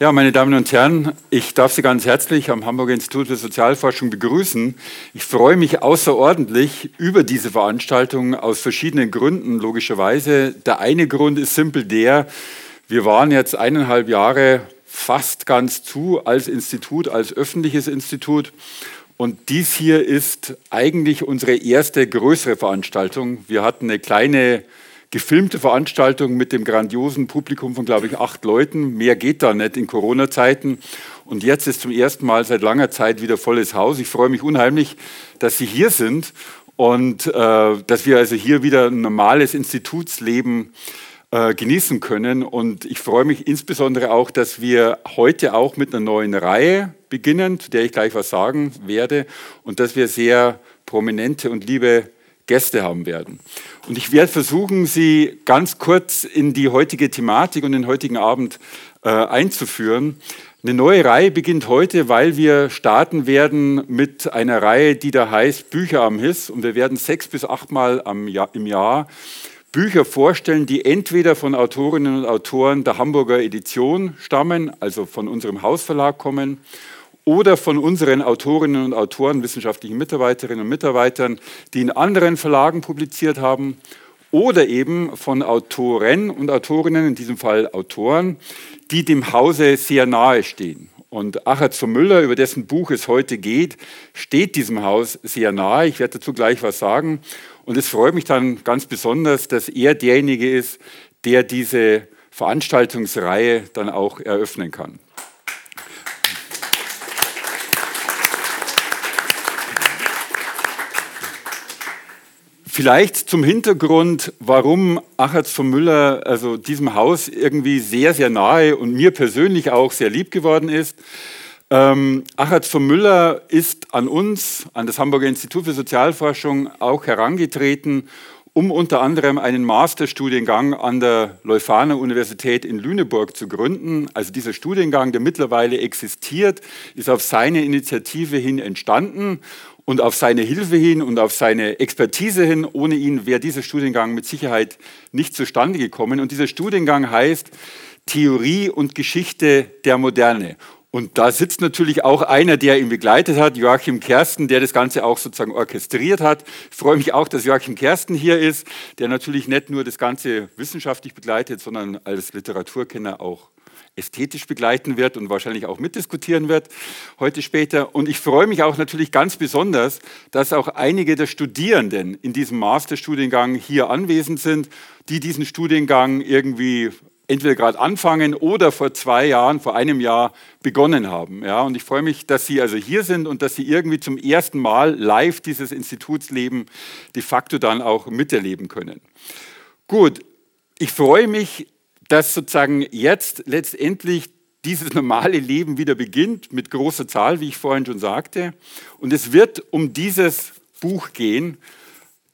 Ja, meine Damen und Herren, ich darf Sie ganz herzlich am Hamburger Institut für Sozialforschung begrüßen. Ich freue mich außerordentlich über diese Veranstaltung aus verschiedenen Gründen, logischerweise. Der eine Grund ist simpel der, wir waren jetzt eineinhalb Jahre fast ganz zu als Institut, als öffentliches Institut. Und dies hier ist eigentlich unsere erste größere Veranstaltung. Wir hatten eine kleine gefilmte Veranstaltung mit dem grandiosen Publikum von, glaube ich, acht Leuten. Mehr geht da nicht in Corona-Zeiten. Und jetzt ist zum ersten Mal seit langer Zeit wieder volles Haus. Ich freue mich unheimlich, dass Sie hier sind und äh, dass wir also hier wieder ein normales Institutsleben äh, genießen können. Und ich freue mich insbesondere auch, dass wir heute auch mit einer neuen Reihe beginnen, zu der ich gleich was sagen werde, und dass wir sehr prominente und liebe Gäste haben werden. Und ich werde versuchen, Sie ganz kurz in die heutige Thematik und den heutigen Abend äh, einzuführen. Eine neue Reihe beginnt heute, weil wir starten werden mit einer Reihe, die da heißt Bücher am Hiss. Und wir werden sechs bis achtmal im Jahr Bücher vorstellen, die entweder von Autorinnen und Autoren der Hamburger Edition stammen, also von unserem Hausverlag kommen, oder von unseren Autorinnen und Autoren, wissenschaftlichen Mitarbeiterinnen und Mitarbeitern, die in anderen Verlagen publiziert haben, oder eben von Autoren und Autorinnen, in diesem Fall Autoren, die dem Hause sehr nahe stehen. Und Achatz von Müller, über dessen Buch es heute geht, steht diesem Haus sehr nahe. Ich werde dazu gleich was sagen. Und es freut mich dann ganz besonders, dass er derjenige ist, der diese Veranstaltungsreihe dann auch eröffnen kann. Vielleicht zum Hintergrund, warum Achatz von Müller, also diesem Haus irgendwie sehr, sehr nahe und mir persönlich auch sehr lieb geworden ist. Ähm, Achatz von Müller ist an uns, an das Hamburger Institut für Sozialforschung auch herangetreten, um unter anderem einen Masterstudiengang an der Leuphana Universität in Lüneburg zu gründen. Also dieser Studiengang, der mittlerweile existiert, ist auf seine Initiative hin entstanden und auf seine Hilfe hin und auf seine Expertise hin. Ohne ihn wäre dieser Studiengang mit Sicherheit nicht zustande gekommen. Und dieser Studiengang heißt Theorie und Geschichte der Moderne. Und da sitzt natürlich auch einer, der ihn begleitet hat, Joachim Kersten, der das Ganze auch sozusagen orchestriert hat. Ich freue mich auch, dass Joachim Kersten hier ist, der natürlich nicht nur das Ganze wissenschaftlich begleitet, sondern als Literaturkenner auch ästhetisch begleiten wird und wahrscheinlich auch mitdiskutieren wird heute später. Und ich freue mich auch natürlich ganz besonders, dass auch einige der Studierenden in diesem Masterstudiengang hier anwesend sind, die diesen Studiengang irgendwie entweder gerade anfangen oder vor zwei Jahren, vor einem Jahr begonnen haben. Ja, und ich freue mich, dass Sie also hier sind und dass Sie irgendwie zum ersten Mal live dieses Institutsleben de facto dann auch miterleben können. Gut, ich freue mich dass sozusagen jetzt letztendlich dieses normale Leben wieder beginnt mit großer Zahl, wie ich vorhin schon sagte. Und es wird um dieses Buch gehen,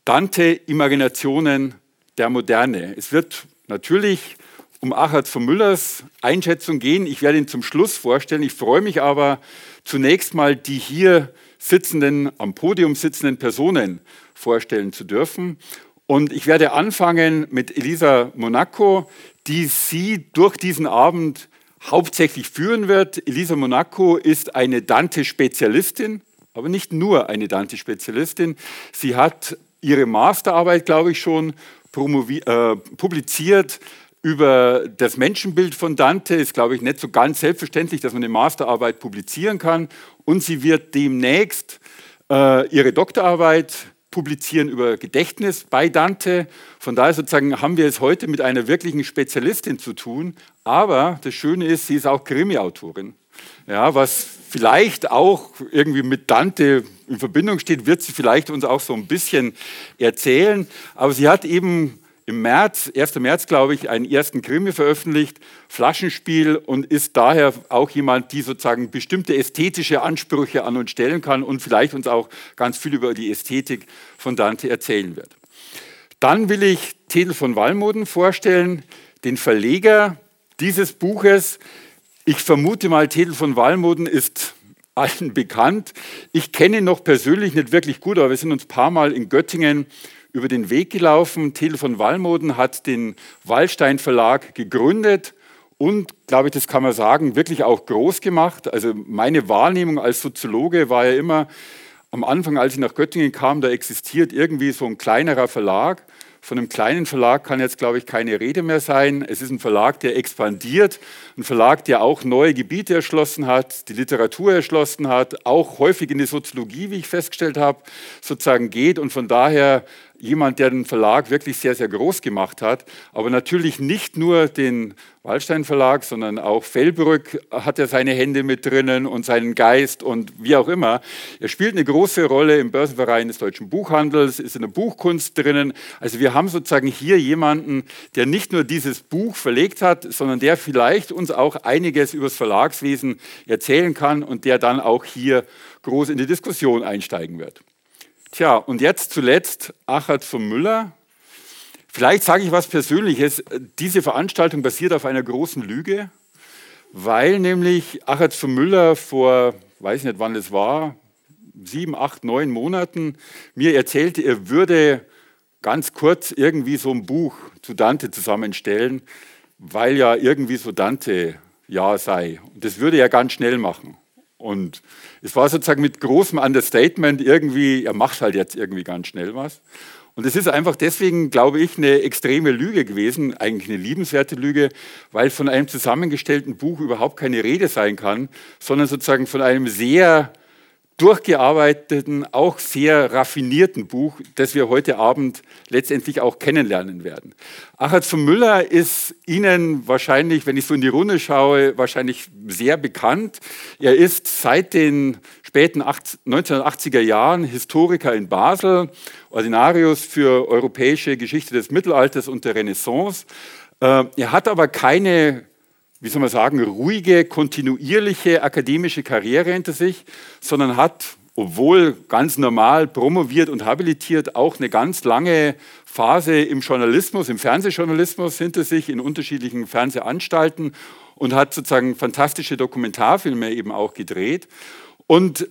Dante Imaginationen der Moderne. Es wird natürlich um Achatz von Müllers Einschätzung gehen. Ich werde ihn zum Schluss vorstellen. Ich freue mich aber zunächst mal die hier sitzenden, am Podium sitzenden Personen vorstellen zu dürfen. Und ich werde anfangen mit Elisa Monaco, die sie durch diesen Abend hauptsächlich führen wird. Elisa Monaco ist eine Dante-Spezialistin, aber nicht nur eine Dante-Spezialistin. Sie hat ihre Masterarbeit, glaube ich, schon äh, publiziert über das Menschenbild von Dante. Ist, glaube ich, nicht so ganz selbstverständlich, dass man eine Masterarbeit publizieren kann. Und sie wird demnächst äh, ihre Doktorarbeit publizieren über Gedächtnis bei Dante. Von daher sozusagen haben wir es heute mit einer wirklichen Spezialistin zu tun. Aber das Schöne ist, sie ist auch Krimi-Autorin. Ja, was vielleicht auch irgendwie mit Dante in Verbindung steht, wird sie vielleicht uns auch so ein bisschen erzählen. Aber sie hat eben im März, 1. März, glaube ich, einen ersten Krimi veröffentlicht, Flaschenspiel und ist daher auch jemand, die sozusagen bestimmte ästhetische Ansprüche an uns stellen kann und vielleicht uns auch ganz viel über die Ästhetik von Dante erzählen wird. Dann will ich Tedel von Wallmoden vorstellen, den Verleger dieses Buches. Ich vermute mal, Tedel von Wallmoden ist allen bekannt. Ich kenne ihn noch persönlich nicht wirklich gut, aber wir sind uns ein paar Mal in Göttingen über den Weg gelaufen. Till von Wallmoden hat den Wallstein Verlag gegründet und, glaube ich, das kann man sagen, wirklich auch groß gemacht. Also meine Wahrnehmung als Soziologe war ja immer, am Anfang, als ich nach Göttingen kam, da existiert irgendwie so ein kleinerer Verlag von einem kleinen Verlag kann jetzt, glaube ich, keine Rede mehr sein. Es ist ein Verlag, der expandiert, ein Verlag, der auch neue Gebiete erschlossen hat, die Literatur erschlossen hat, auch häufig in die Soziologie, wie ich festgestellt habe, sozusagen geht und von daher jemand, der den Verlag wirklich sehr, sehr groß gemacht hat, aber natürlich nicht nur den Wallstein Verlag, sondern auch Fellbrück hat er seine Hände mit drinnen und seinen Geist und wie auch immer. Er spielt eine große Rolle im Börsenverein des deutschen Buchhandels, ist in der Buchkunst drinnen. Also wir haben sozusagen hier jemanden, der nicht nur dieses Buch verlegt hat, sondern der vielleicht uns auch einiges über das Verlagswesen erzählen kann und der dann auch hier groß in die Diskussion einsteigen wird. Tja, und jetzt zuletzt Achard von Müller. Vielleicht sage ich was Persönliches. Diese Veranstaltung basiert auf einer großen Lüge, weil nämlich Achard von Müller vor, weiß nicht wann es war, sieben, acht, neun Monaten mir erzählte, er würde ganz kurz irgendwie so ein Buch zu Dante zusammenstellen, weil ja irgendwie so Dante ja sei. Und das würde er ganz schnell machen. Und es war sozusagen mit großem Understatement irgendwie, er macht halt jetzt irgendwie ganz schnell was. Und es ist einfach deswegen, glaube ich, eine extreme Lüge gewesen, eigentlich eine liebenswerte Lüge, weil von einem zusammengestellten Buch überhaupt keine Rede sein kann, sondern sozusagen von einem sehr durchgearbeiteten, auch sehr raffinierten Buch, das wir heute Abend letztendlich auch kennenlernen werden. Achard von Müller ist Ihnen wahrscheinlich, wenn ich so in die Runde schaue, wahrscheinlich sehr bekannt. Er ist seit den späten 1980er Jahren Historiker in Basel, Ordinarius für europäische Geschichte des Mittelalters und der Renaissance. Äh, er hat aber keine wie soll man sagen, ruhige, kontinuierliche akademische Karriere hinter sich, sondern hat, obwohl ganz normal promoviert und habilitiert, auch eine ganz lange Phase im Journalismus, im Fernsehjournalismus hinter sich, in unterschiedlichen Fernsehanstalten und hat sozusagen fantastische Dokumentarfilme eben auch gedreht. Und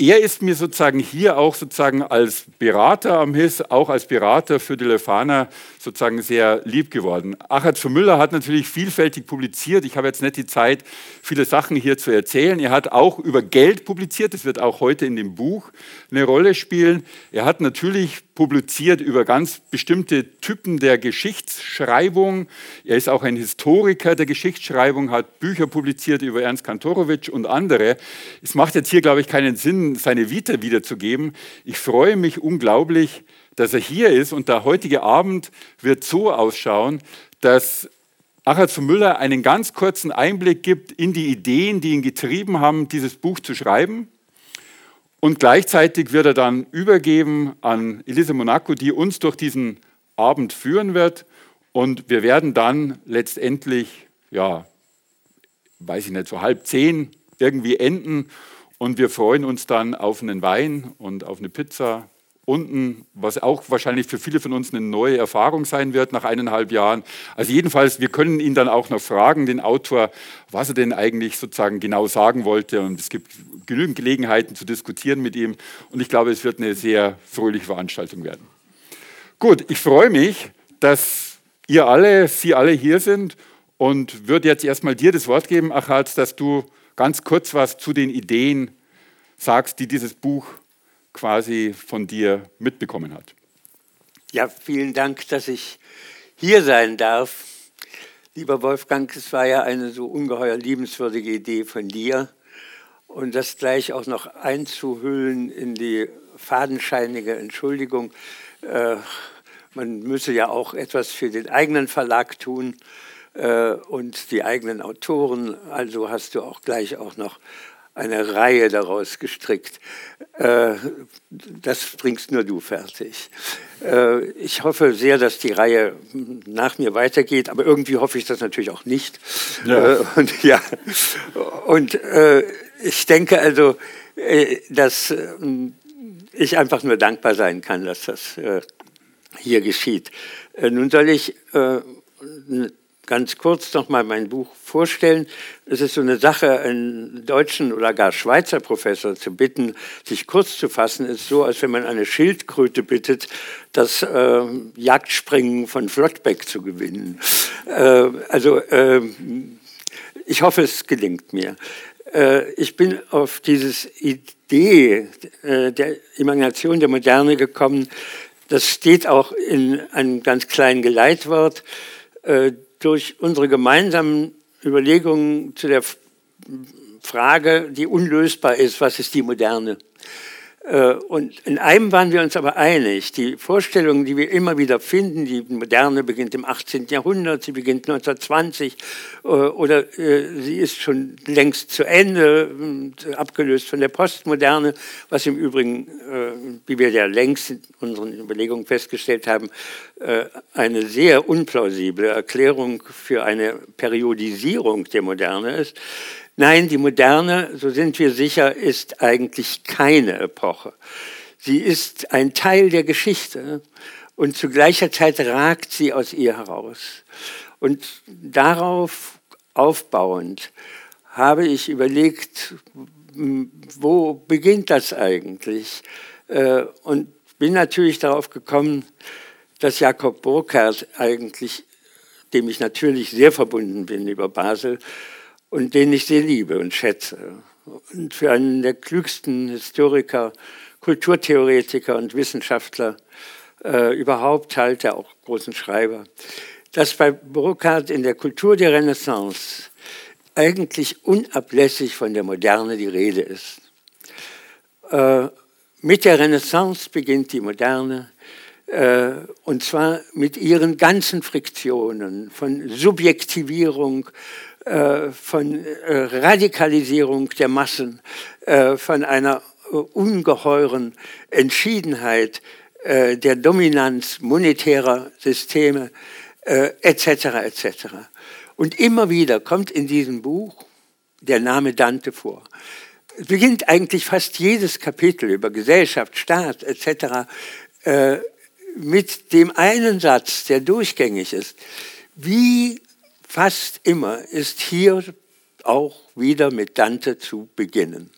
er ist mir sozusagen hier auch sozusagen als Berater am HIS, auch als Berater für die Lefana sozusagen sehr lieb geworden. Achard von Müller hat natürlich vielfältig publiziert. Ich habe jetzt nicht die Zeit, viele Sachen hier zu erzählen. Er hat auch über Geld publiziert. Das wird auch heute in dem Buch eine Rolle spielen. Er hat natürlich publiziert über ganz bestimmte Typen der Geschichtsschreibung. Er ist auch ein Historiker der Geschichtsschreibung, hat Bücher publiziert über Ernst Kantorowitsch und andere. Es macht jetzt hier, glaube ich, keinen Sinn, seine Vita wiederzugeben. Ich freue mich unglaublich, dass er hier ist und der heutige Abend wird so ausschauen, dass Achard von Müller einen ganz kurzen Einblick gibt in die Ideen, die ihn getrieben haben, dieses Buch zu schreiben. Und gleichzeitig wird er dann übergeben an Elise Monaco, die uns durch diesen Abend führen wird. Und wir werden dann letztendlich, ja, weiß ich nicht, so halb zehn irgendwie enden. Und wir freuen uns dann auf einen Wein und auf eine Pizza unten, was auch wahrscheinlich für viele von uns eine neue Erfahrung sein wird nach eineinhalb Jahren. Also jedenfalls, wir können ihn dann auch noch fragen, den Autor, was er denn eigentlich sozusagen genau sagen wollte. Und es gibt genügend Gelegenheiten zu diskutieren mit ihm. Und ich glaube, es wird eine sehr fröhliche Veranstaltung werden. Gut, ich freue mich, dass ihr alle, Sie alle hier sind und würde jetzt erstmal dir das Wort geben, Achatz, dass du ganz kurz was zu den Ideen sagst, die dieses Buch quasi von dir mitbekommen hat. Ja, vielen Dank, dass ich hier sein darf. Lieber Wolfgang, es war ja eine so ungeheuer liebenswürdige Idee von dir. Und das gleich auch noch einzuhüllen in die fadenscheinige Entschuldigung. Äh, man müsse ja auch etwas für den eigenen Verlag tun äh, und die eigenen Autoren. Also hast du auch gleich auch noch eine Reihe daraus gestrickt. Äh, das bringst nur du fertig. Äh, ich hoffe sehr, dass die Reihe nach mir weitergeht, aber irgendwie hoffe ich das natürlich auch nicht. Ja. Äh, und ja, und ich denke also, dass ich einfach nur dankbar sein kann, dass das hier geschieht. Nun soll ich ganz kurz noch mal mein Buch vorstellen. Es ist so eine Sache, einen deutschen oder gar Schweizer Professor zu bitten, sich kurz zu fassen, ist so, als wenn man eine Schildkröte bittet, das äh, Jagdspringen von Flottbeck zu gewinnen. Äh, also äh, ich hoffe, es gelingt mir. Äh, ich bin auf diese Idee äh, der Imagination der Moderne gekommen. Das steht auch in einem ganz kleinen Geleitwort. Durch unsere gemeinsamen Überlegungen zu der Frage, die unlösbar ist, was ist die Moderne? Äh, und in einem waren wir uns aber einig. Die Vorstellungen, die wir immer wieder finden, die Moderne beginnt im 18. Jahrhundert, sie beginnt 1920 äh, oder äh, sie ist schon längst zu Ende, abgelöst von der Postmoderne, was im Übrigen, wie wir ja längst in unseren Überlegungen festgestellt haben, eine sehr unplausible Erklärung für eine Periodisierung der Moderne ist. Nein, die Moderne, so sind wir sicher, ist eigentlich keine Epoche. Sie ist ein Teil der Geschichte und zu gleicher Zeit ragt sie aus ihr heraus. Und darauf aufbauend habe ich überlegt, wo beginnt das eigentlich? Äh, und bin natürlich darauf gekommen, dass Jakob Burckhardt eigentlich, dem ich natürlich sehr verbunden bin über Basel, und den ich sehr liebe und schätze. Und für einen der klügsten Historiker, Kulturtheoretiker und Wissenschaftler äh, überhaupt halte, auch großen Schreiber, dass bei Burckhardt in der Kultur der Renaissance eigentlich unablässig von der Moderne die Rede ist. Äh, mit der Renaissance beginnt die Moderne, äh, und zwar mit ihren ganzen Friktionen von Subjektivierung, von äh, Radikalisierung der Massen, äh, von einer ungeheuren Entschiedenheit der Dominanz monetärer Systeme etc. etc. Und immer wieder kommt in diesem Buch der Name Dante vor. Es beginnt eigentlich fast jedes Kapitel über Gesellschaft, Staat etc. mit dem einen Satz, der durchgängig ist. Wie Fast immer ist hier auch wieder mit Dante zu beginnen.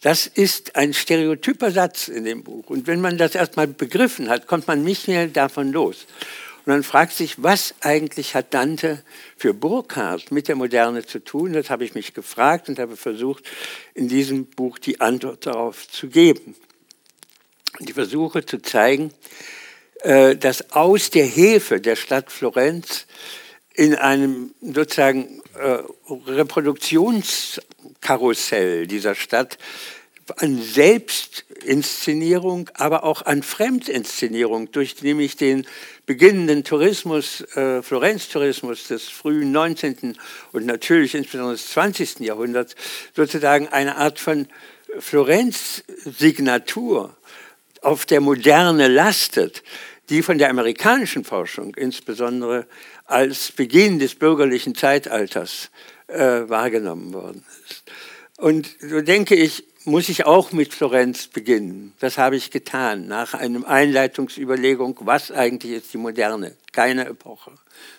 Das ist ein stereotyper Satz in dem Buch. Und wenn man das erstmal begriffen hat, kommt man nicht mehr davon los. Und dann fragt sich, was eigentlich hat Dante für Burckhardt mit der Moderne zu tun? Das habe ich mich gefragt und habe versucht, in diesem Buch die Antwort darauf zu geben. Und ich versuche zu zeigen, äh, dass aus der Hefe der Stadt Florenz in einem sozusagen äh, Reproduktionskarussell dieser Stadt an Selbstinszenierung, aber auch an Fremdinszenierung durch nämlich den beginnenden Tourismus, äh, Florenz-Tourismus des frühen 19. und natürlich insbesondere des 20. Jahrhunderts sozusagen eine Art von Florenz-Signatur auf der Moderne lastet, die von der amerikanischen Forschung insbesondere als Beginn des bürgerlichen Zeitalters äh, wahrgenommen worden ist. Und so denke ich, muss ich auch mit Florenz beginnen. Das habe ich getan, nach einem Einleitungsüberlegung, was eigentlich ist die Moderne, keine Epoche,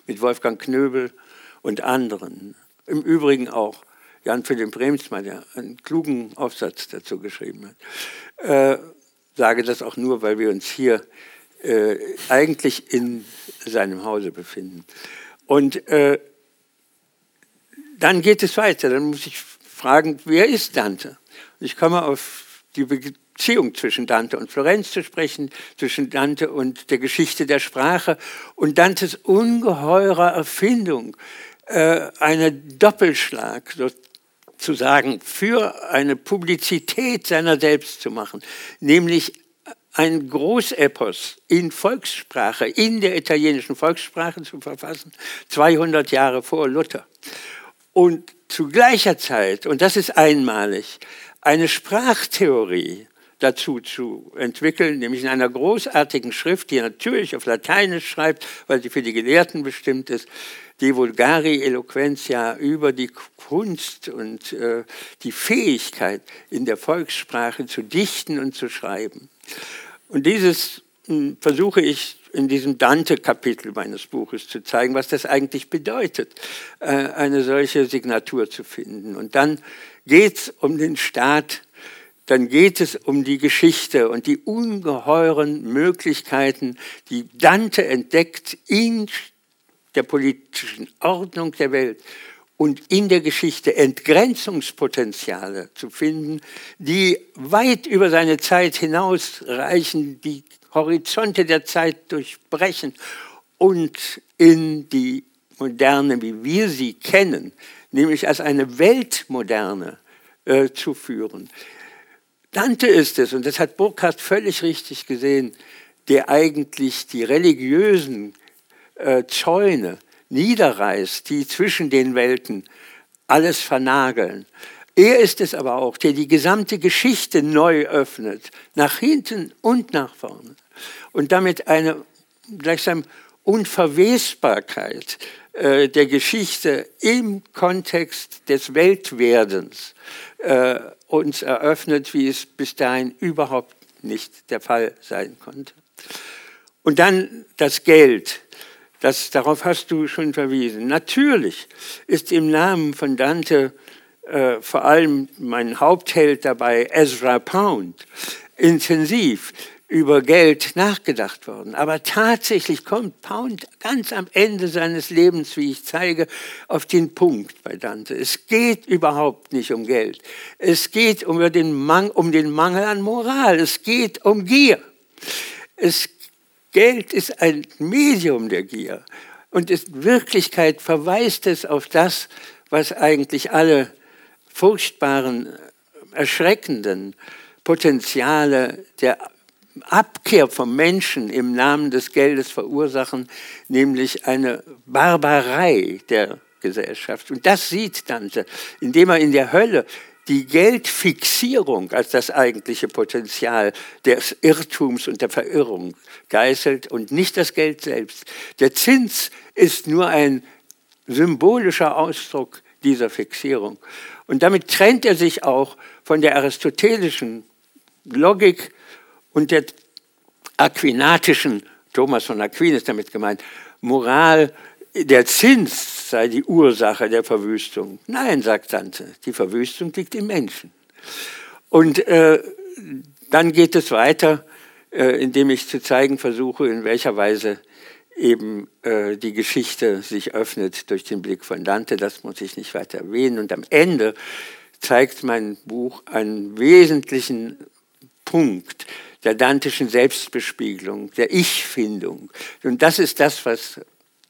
mit Wolfgang Knöbel und anderen. Im Übrigen auch Jan Philipp Bremsmann, der einen klugen Aufsatz dazu geschrieben hat. Äh, sage das auch nur, weil wir uns hier äh, eigentlich in seinem Hause befinden. Und äh, dann geht es weiter. Dann muss ich fragen, wer ist Dante? Ich komme auf die Beziehung zwischen Dante und Florenz zu sprechen, zwischen Dante und der Geschichte der Sprache und Dantes ungeheurer Erfindung, äh, eine Doppelschlag sozusagen für eine Publizität seiner selbst zu machen, nämlich ein Großepos in Volkssprache, in der italienischen Volkssprache zu verfassen, 200 Jahre vor Luther. Und zu gleicher Zeit, und das ist einmalig, eine Sprachtheorie dazu zu entwickeln, nämlich in einer großartigen Schrift, die natürlich auf Lateinisch schreibt, weil sie für die Gelehrten bestimmt ist, die Vulgari Eloquentia über die Kunst und äh, die Fähigkeit in der Volkssprache zu dichten und zu schreiben. Und dieses hm, versuche ich in diesem Dante-Kapitel meines Buches zu zeigen, was das eigentlich bedeutet, äh, eine solche Signatur zu finden. Und dann geht es um den Staat, dann geht es um die Geschichte und die ungeheuren Möglichkeiten, die Dante entdeckt in der politischen Ordnung der Welt und in der Geschichte Entgrenzungspotenziale zu finden, die weit über seine Zeit hinausreichen, die Horizonte der Zeit durchbrechen und in die Moderne, wie wir sie kennen, nämlich als eine Weltmoderne äh, zu führen. Dante ist es, und das hat Burkhardt völlig richtig gesehen, der eigentlich die religiösen äh, Zäune niederreißt, die zwischen den Welten alles vernageln. Er ist es aber auch, der die gesamte Geschichte neu öffnet, nach hinten und nach vorne. Und damit eine gleichsam Unverwesbarkeit äh, der Geschichte im Kontext des Weltwerdens äh, uns eröffnet, wie es bis dahin überhaupt nicht der Fall sein konnte. Und dann das Geld. Das, darauf hast du schon verwiesen. Natürlich ist im Namen von Dante äh, vor allem mein Hauptheld dabei, Ezra Pound, intensiv über Geld nachgedacht worden. Aber tatsächlich kommt Pound ganz am Ende seines Lebens, wie ich zeige, auf den Punkt bei Dante. Es geht überhaupt nicht um Geld. Es geht um den, Mang um den Mangel an Moral. Es geht um Gier. Es Geld ist ein Medium der Gier. Und in Wirklichkeit verweist es auf das, was eigentlich alle furchtbaren, erschreckenden Potenziale der Abkehr vom Menschen im Namen des Geldes verursachen, nämlich eine Barbarei der Gesellschaft. Und das sieht Dante, indem er in der Hölle die Geldfixierung als das eigentliche Potenzial des Irrtums und der Verirrung geißelt und nicht das Geld selbst. Der Zins ist nur ein symbolischer Ausdruck dieser Fixierung. Und damit trennt er sich auch von der aristotelischen Logik und der aquinatischen, Thomas von Aquin ist damit gemeint, Moral, der Zins sei die Ursache der Verwüstung. Nein, sagt Dante, die Verwüstung liegt im Menschen. Und äh, dann geht es weiter, äh, indem ich zu zeigen versuche, in welcher Weise eben äh, die Geschichte sich öffnet durch den Blick von Dante. Das muss ich nicht weiter erwähnen. Und am Ende zeigt mein Buch einen wesentlichen Punkt der dantischen Selbstbespiegelung, der Ich-Findung. Und das ist das, was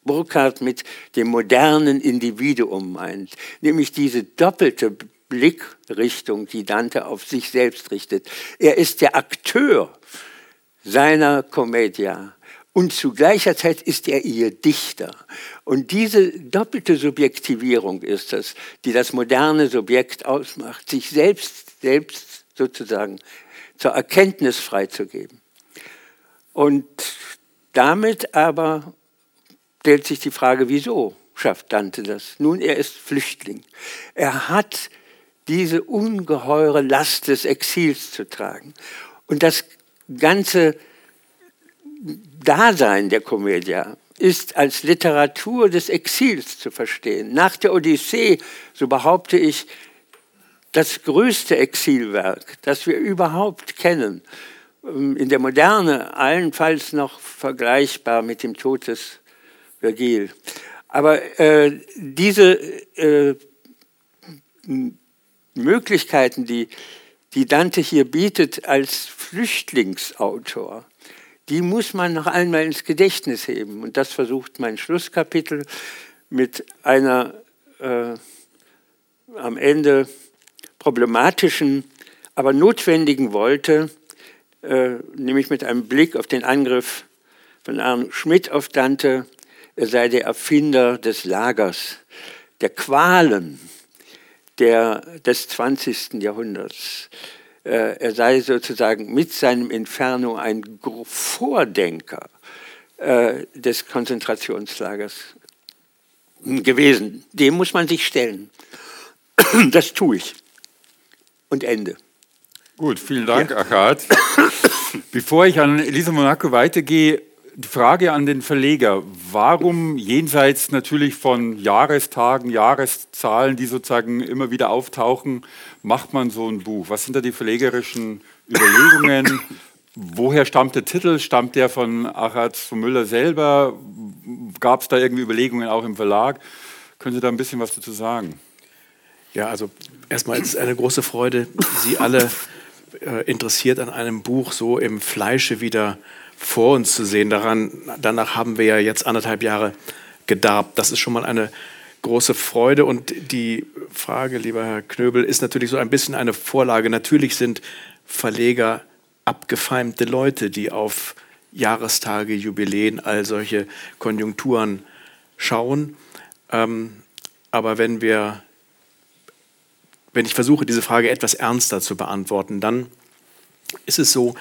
Burkhardt mit dem modernen Individuum meint, nämlich diese doppelte Blickrichtung, die Dante auf sich selbst richtet. Er ist der Akteur seiner Commedia und zu gleicher Zeit ist er ihr Dichter. Und diese doppelte Subjektivierung ist es, die das moderne Subjekt ausmacht, sich selbst, selbst sozusagen zur Erkenntnis freizugeben. Und damit aber stellt sich die Frage, wieso schafft Dante das? Nun, er ist Flüchtling. Er hat diese ungeheure Last des Exils zu tragen. Und das ganze Dasein der Komödie ist als Literatur des Exils zu verstehen. Nach der Odyssee, so behaupte ich, das größte Exilwerk, das wir überhaupt kennen. In der Moderne allenfalls noch vergleichbar mit dem Tod des Vergil. Aber äh, diese äh, Möglichkeiten, die, die Dante hier bietet als Flüchtlingsautor, die muss man noch einmal ins Gedächtnis heben. Und das versucht mein Schlusskapitel mit einer äh, am Ende problematischen, aber notwendigen Wolte, äh, nämlich mit einem Blick auf den Angriff von Arne Schmidt auf Dante, er sei der Erfinder des Lagers, der Qualen der, des 20. Jahrhunderts. Äh, er sei sozusagen mit seinem Inferno ein Vordenker äh, des Konzentrationslagers gewesen. Dem muss man sich stellen. Das tue ich. Und Ende. Gut, vielen Dank, ja. Achat. Bevor ich an Elisa Monaco weitergehe, Frage an den Verleger, warum jenseits natürlich von Jahrestagen, Jahreszahlen, die sozusagen immer wieder auftauchen, macht man so ein Buch? Was sind da die verlegerischen Überlegungen? Woher stammt der Titel? Stammt der von Achatz von Müller selber? Gab es da irgendwie Überlegungen auch im Verlag? Können Sie da ein bisschen was dazu sagen? Ja, also erstmal ist es eine große Freude, Sie alle äh, interessiert an einem Buch so im Fleische wieder vor uns zu sehen. Daran, danach haben wir ja jetzt anderthalb Jahre gedarbt. Das ist schon mal eine große Freude. Und die Frage, lieber Herr Knöbel, ist natürlich so ein bisschen eine Vorlage. Natürlich sind Verleger abgefeimte Leute, die auf Jahrestage, Jubiläen, all solche Konjunkturen schauen. Ähm, aber wenn wir, wenn ich versuche, diese Frage etwas ernster zu beantworten, dann ist es so,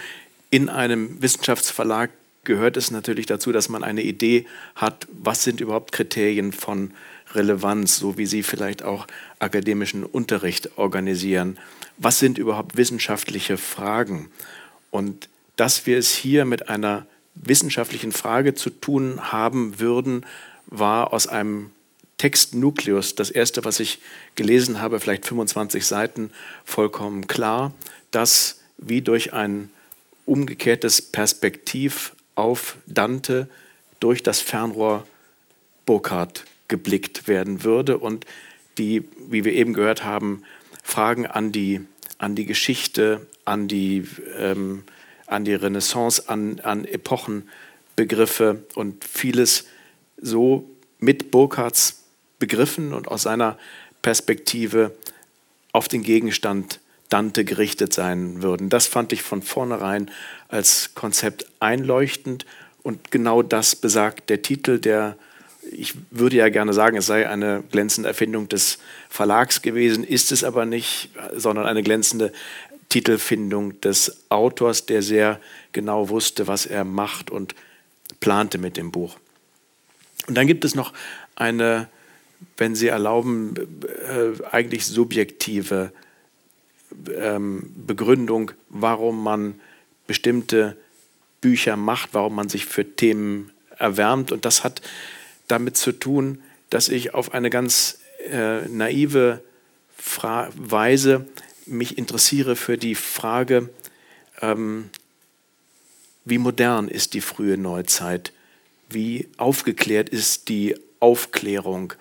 in einem Wissenschaftsverlag gehört es natürlich dazu, dass man eine Idee hat, was sind überhaupt Kriterien von Relevanz, so wie Sie vielleicht auch akademischen Unterricht organisieren. Was sind überhaupt wissenschaftliche Fragen? Und dass wir es hier mit einer wissenschaftlichen Frage zu tun haben würden, war aus einem Textnukleus, das erste, was ich gelesen habe, vielleicht 25 Seiten, vollkommen klar, dass wie durch ein umgekehrtes Perspektiv auf Dante durch das Fernrohr Burckhardt geblickt werden würde. Und die, wie wir eben gehört haben, Fragen an die, an die Geschichte, an die, ähm, an die Renaissance, an, an Epochenbegriffe und vieles so mit Burckhards begriffen und aus seiner Perspektive auf den Gegenstand Dante gerichtet sein würden. Das fand ich von vornherein als Konzept einleuchtend und genau das besagt der Titel, der ich würde ja gerne sagen, es sei eine glänzende Erfindung des Verlags gewesen, ist es aber nicht, sondern eine glänzende Titelfindung des Autors, der sehr genau wusste, was er macht und plante mit dem Buch. Und dann gibt es noch eine, wenn Sie erlauben, äh, eigentlich subjektive ähm, Begründung, warum man bestimmte Bücher macht, warum man sich für Themen erwärmt. Und das hat damit zu tun, dass ich auf eine ganz äh, naive Fra Weise mich interessiere für die Frage, ähm, wie modern ist die frühe Neuzeit, wie aufgeklärt ist die Aufklärung,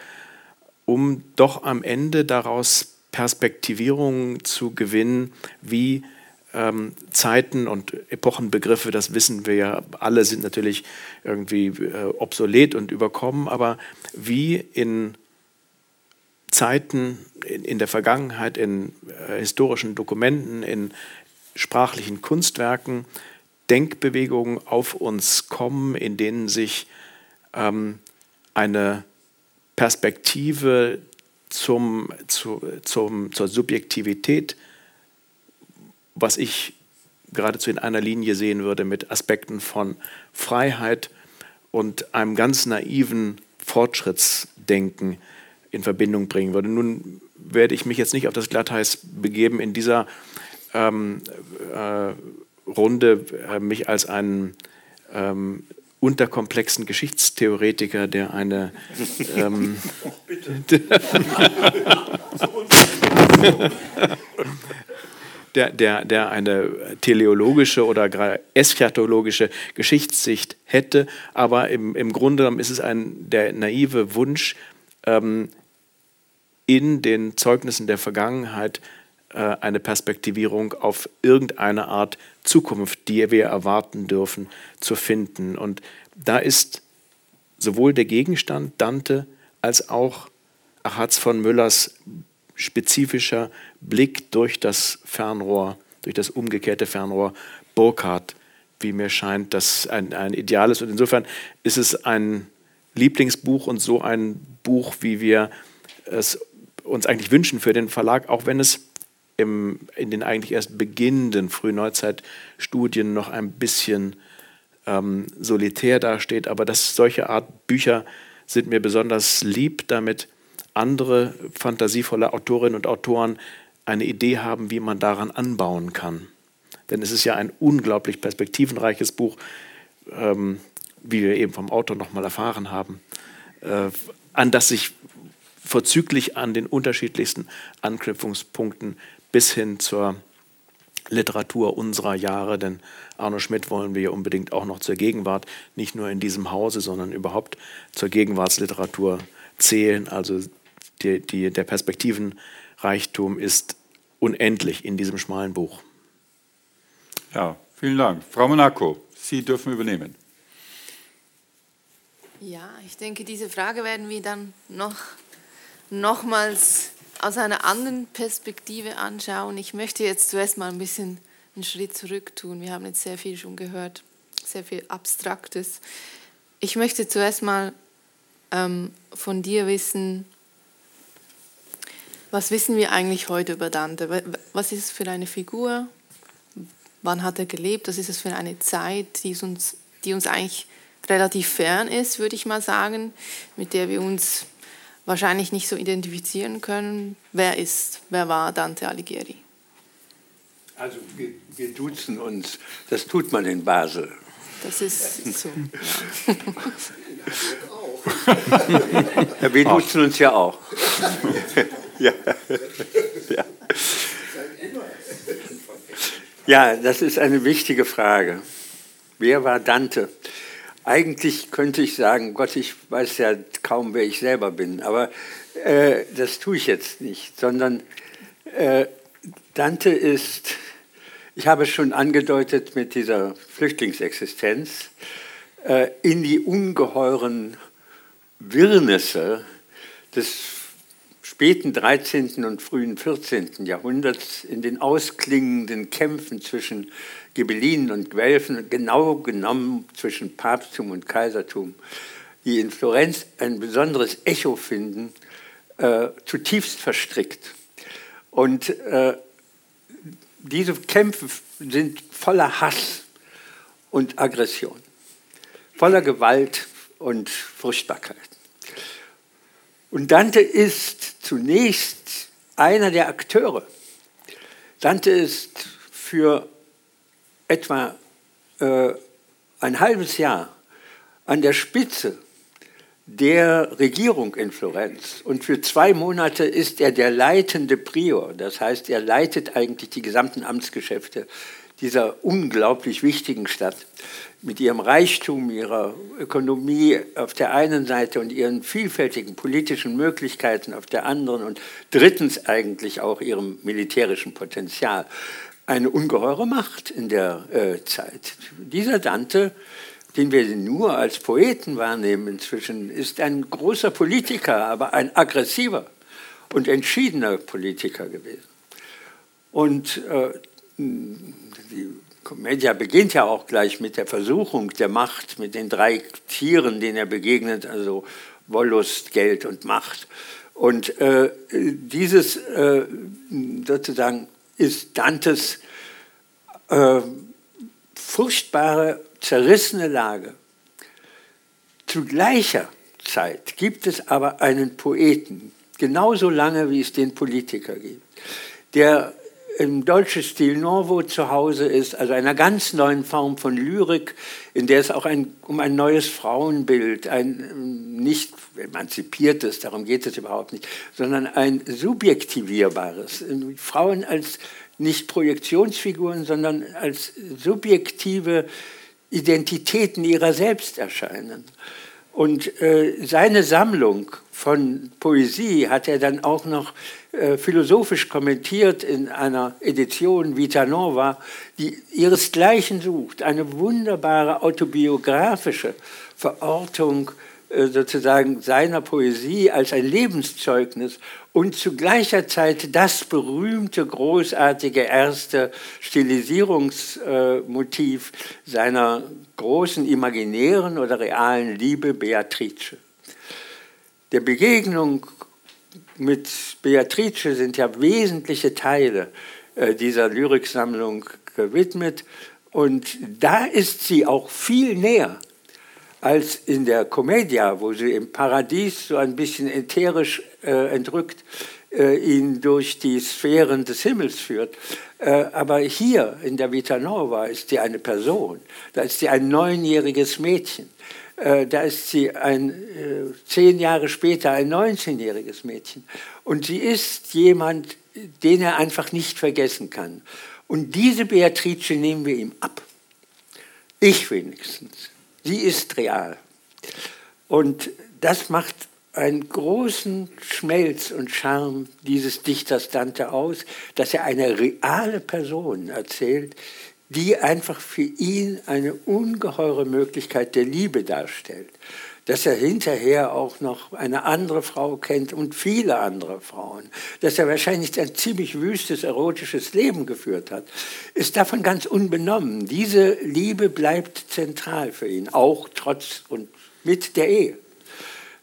um doch am Ende daraus Perspektivierung zu gewinnen, wie ähm, Zeiten und Epochenbegriffe, das wissen wir ja alle, sind natürlich irgendwie äh, obsolet und überkommen, aber wie in Zeiten in, in der Vergangenheit, in äh, historischen Dokumenten, in sprachlichen Kunstwerken Denkbewegungen auf uns kommen, in denen sich ähm, eine Perspektive zum, zu, zum, zur Subjektivität was ich geradezu in einer Linie sehen würde mit Aspekten von Freiheit und einem ganz naiven Fortschrittsdenken in Verbindung bringen würde. Nun werde ich mich jetzt nicht auf das Glatteis begeben, in dieser ähm, äh, Runde äh, mich als einen ähm, unterkomplexen Geschichtstheoretiker, der eine ähm, der, der, der eine teleologische oder eschatologische Geschichtssicht hätte. Aber im, im Grunde genommen ist es ein, der naive Wunsch, ähm, in den Zeugnissen der Vergangenheit äh, eine Perspektivierung auf irgendeine Art Zukunft, die wir erwarten dürfen, zu finden. Und da ist sowohl der Gegenstand Dante als auch Achatz von Müllers spezifischer Blick durch das Fernrohr, durch das umgekehrte Fernrohr Burkhardt, wie mir scheint, das ein, ein Ideal ist. Und insofern ist es ein Lieblingsbuch und so ein Buch, wie wir es uns eigentlich wünschen für den Verlag, auch wenn es im, in den eigentlich erst beginnenden Frühneuzeitstudien noch ein bisschen ähm, solitär dasteht. Aber das, solche Art Bücher sind mir besonders lieb, damit andere fantasievolle Autorinnen und Autoren eine Idee haben, wie man daran anbauen kann. Denn es ist ja ein unglaublich perspektivenreiches Buch, ähm, wie wir eben vom Autor nochmal erfahren haben, äh, an das sich vorzüglich an den unterschiedlichsten Anknüpfungspunkten bis hin zur Literatur unserer Jahre, denn Arno Schmidt wollen wir ja unbedingt auch noch zur Gegenwart, nicht nur in diesem Hause, sondern überhaupt zur Gegenwartsliteratur zählen. Also die, die, der Perspektivenreichtum ist unendlich in diesem schmalen Buch. Ja, vielen Dank. Frau Monaco, Sie dürfen übernehmen. Ja, ich denke, diese Frage werden wir dann noch nochmals aus einer anderen Perspektive anschauen. Ich möchte jetzt zuerst mal ein bisschen einen Schritt zurück tun. Wir haben jetzt sehr viel schon gehört, sehr viel Abstraktes. Ich möchte zuerst mal ähm, von dir wissen, was wissen wir eigentlich heute über Dante? Was ist es für eine Figur? Wann hat er gelebt? Was ist es für eine Zeit, die uns, die uns eigentlich relativ fern ist, würde ich mal sagen, mit der wir uns wahrscheinlich nicht so identifizieren können. Wer ist, wer war Dante Alighieri? Also wir, wir duzen uns, das tut man in Basel. Das ist so. Ja. wir duzen uns ja auch. ja. ja. ja, das ist eine wichtige Frage. Wer war Dante? Eigentlich könnte ich sagen, Gott, ich weiß ja kaum, wer ich selber bin, aber äh, das tue ich jetzt nicht, sondern äh, Dante ist, ich habe es schon angedeutet mit dieser Flüchtlingsexistenz, äh, in die ungeheuren Wirrnisse des späten 13. und frühen 14. Jahrhunderts, in den ausklingenden Kämpfen zwischen Ghibellinen und Guelfen, genau genommen zwischen Papsttum und Kaisertum, die in Florenz ein besonderes Echo finden, äh, zutiefst verstrickt. Und äh, diese Kämpfe sind voller Hass und Aggression, voller Gewalt und Furchtbarkeit. Und Dante ist zunächst einer der Akteure. Dante ist für etwa äh, ein halbes Jahr an der Spitze der Regierung in Florenz. Und für zwei Monate ist er der leitende Prior. Das heißt, er leitet eigentlich die gesamten Amtsgeschäfte dieser unglaublich wichtigen Stadt mit ihrem Reichtum, ihrer Ökonomie auf der einen Seite und ihren vielfältigen politischen Möglichkeiten auf der anderen und drittens eigentlich auch ihrem militärischen Potenzial eine ungeheure Macht in der äh, Zeit. Dieser Dante, den wir nur als Poeten wahrnehmen inzwischen, ist ein großer Politiker, aber ein aggressiver und entschiedener Politiker gewesen. Und äh, die Kommedia beginnt ja auch gleich mit der Versuchung der Macht, mit den drei Tieren, denen er begegnet, also Wollust, Geld und Macht. Und äh, dieses äh, sozusagen ist Dantes äh, furchtbare, zerrissene Lage. Zu gleicher Zeit gibt es aber einen Poeten, genauso lange wie es den Politiker gibt, der im deutschen Stil Novo zu Hause ist, also einer ganz neuen Form von Lyrik, in der es auch ein, um ein neues Frauenbild, ein nicht emanzipiertes, darum geht es überhaupt nicht, sondern ein subjektivierbares, Frauen als nicht Projektionsfiguren, sondern als subjektive Identitäten ihrer selbst erscheinen. Und äh, seine Sammlung von Poesie hat er dann auch noch äh, philosophisch kommentiert in einer Edition Vita Nova, die ihresgleichen sucht. Eine wunderbare autobiografische Verortung sozusagen seiner Poesie als ein Lebenszeugnis und zu gleicher Zeit das berühmte, großartige erste Stilisierungsmotiv seiner großen imaginären oder realen Liebe Beatrice. Der Begegnung mit Beatrice sind ja wesentliche Teile äh, dieser Lyriksammlung gewidmet und da ist sie auch viel näher als in der Commedia, wo sie im Paradies so ein bisschen ätherisch äh, entrückt äh, ihn durch die Sphären des Himmels führt. Äh, aber hier in der Vita Nova ist sie eine Person, da ist sie ein neunjähriges Mädchen. Äh, da ist sie ein, äh, zehn Jahre später ein 19-jähriges Mädchen. Und sie ist jemand, den er einfach nicht vergessen kann. Und diese Beatrice nehmen wir ihm ab. Ich wenigstens. Sie ist real. Und das macht einen großen Schmelz und Charme dieses Dichters Dante aus, dass er eine reale Person erzählt, die einfach für ihn eine ungeheure Möglichkeit der Liebe darstellt. Dass er hinterher auch noch eine andere Frau kennt und viele andere Frauen. Dass er wahrscheinlich ein ziemlich wüstes, erotisches Leben geführt hat, ist davon ganz unbenommen. Diese Liebe bleibt zentral für ihn, auch trotz und mit der Ehe.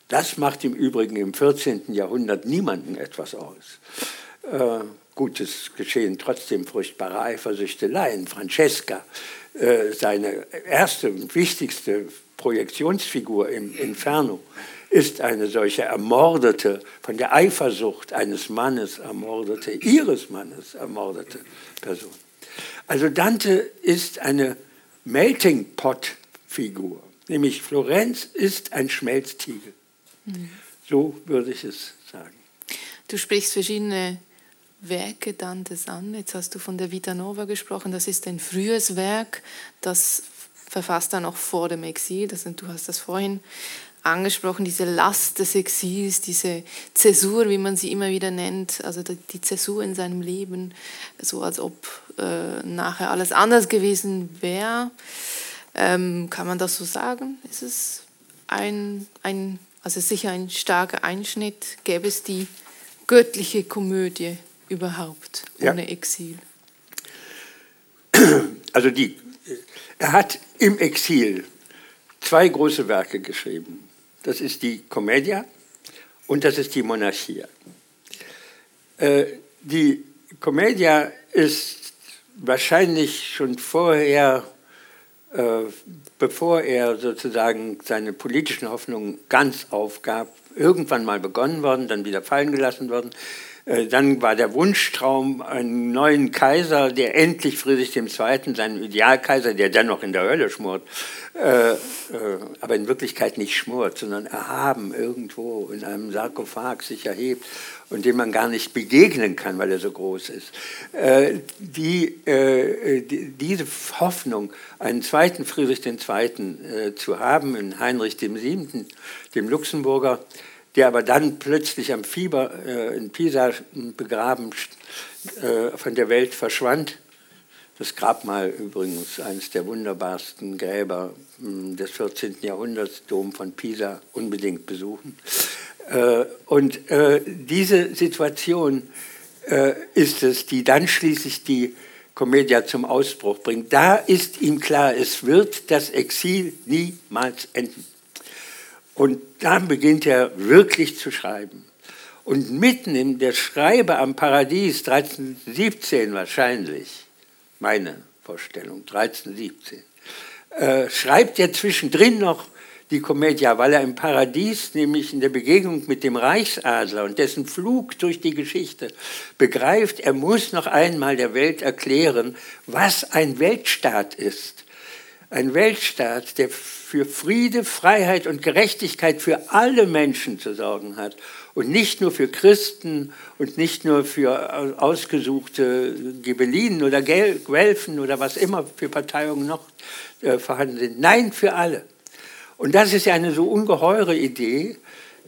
Das macht im Übrigen im 14. Jahrhundert niemanden etwas aus. Äh, Gut, es geschehen trotzdem furchtbare Eifersüchteleien. Francesca, äh, seine erste und wichtigste Projektionsfigur im Inferno, ist eine solche ermordete, von der Eifersucht eines Mannes ermordete, ihres Mannes ermordete Person. Also Dante ist eine Melting Pot Figur, nämlich Florenz ist ein Schmelztiegel. Mhm. So würde ich es sagen. Du sprichst verschiedene Werke Dantes an. Jetzt hast du von der Vita Nova gesprochen. Das ist ein frühes Werk, das verfasst er noch vor dem Exil. Das, du hast das vorhin angesprochen, diese Last des Exils, diese Zäsur, wie man sie immer wieder nennt, also die Zäsur in seinem Leben, so als ob äh, nachher alles anders gewesen wäre. Ähm, kann man das so sagen? Ist es ein, ein, also sicher ein starker Einschnitt? Gäbe es die göttliche Komödie überhaupt ohne ja. Exil? Also die, er hat im Exil zwei große Werke geschrieben. Das ist die Commedia und das ist die Monarchia. Äh, die Commedia ist wahrscheinlich schon vorher, äh, bevor er sozusagen seine politischen Hoffnungen ganz aufgab, irgendwann mal begonnen worden, dann wieder fallen gelassen worden. Äh, dann war der Wunschtraum einen neuen Kaiser, der endlich Friedrich II., seinen Idealkaiser, der dennoch in der Hölle schmort, äh, äh, aber in Wirklichkeit nicht schmort, sondern erhaben irgendwo in einem Sarkophag sich erhebt und dem man gar nicht begegnen kann, weil er so groß ist. Äh, die, äh, die, diese Hoffnung, einen zweiten Friedrich II. Äh, zu haben, in Heinrich VII., dem Luxemburger, der aber dann plötzlich am Fieber äh, in Pisa begraben äh, von der Welt verschwand. Das Grabmal übrigens, eines der wunderbarsten Gräber mh, des 14. Jahrhunderts, Dom von Pisa, unbedingt besuchen. Äh, und äh, diese Situation äh, ist es, die dann schließlich die Commedia zum Ausbruch bringt. Da ist ihm klar, es wird das Exil niemals enden. Und dann beginnt er wirklich zu schreiben. Und mitten in der Schreibe am Paradies, 1317 wahrscheinlich, meine Vorstellung, 1317, äh, schreibt er zwischendrin noch die Commedia, weil er im Paradies, nämlich in der Begegnung mit dem Reichsadler und dessen Flug durch die Geschichte, begreift, er muss noch einmal der Welt erklären, was ein Weltstaat ist. Ein Weltstaat, der für Friede, Freiheit und Gerechtigkeit für alle Menschen zu sorgen hat und nicht nur für Christen und nicht nur für ausgesuchte Gibellinen oder Guelfen oder was immer für Parteiungen noch äh, vorhanden sind. Nein, für alle. Und das ist ja eine so ungeheure Idee,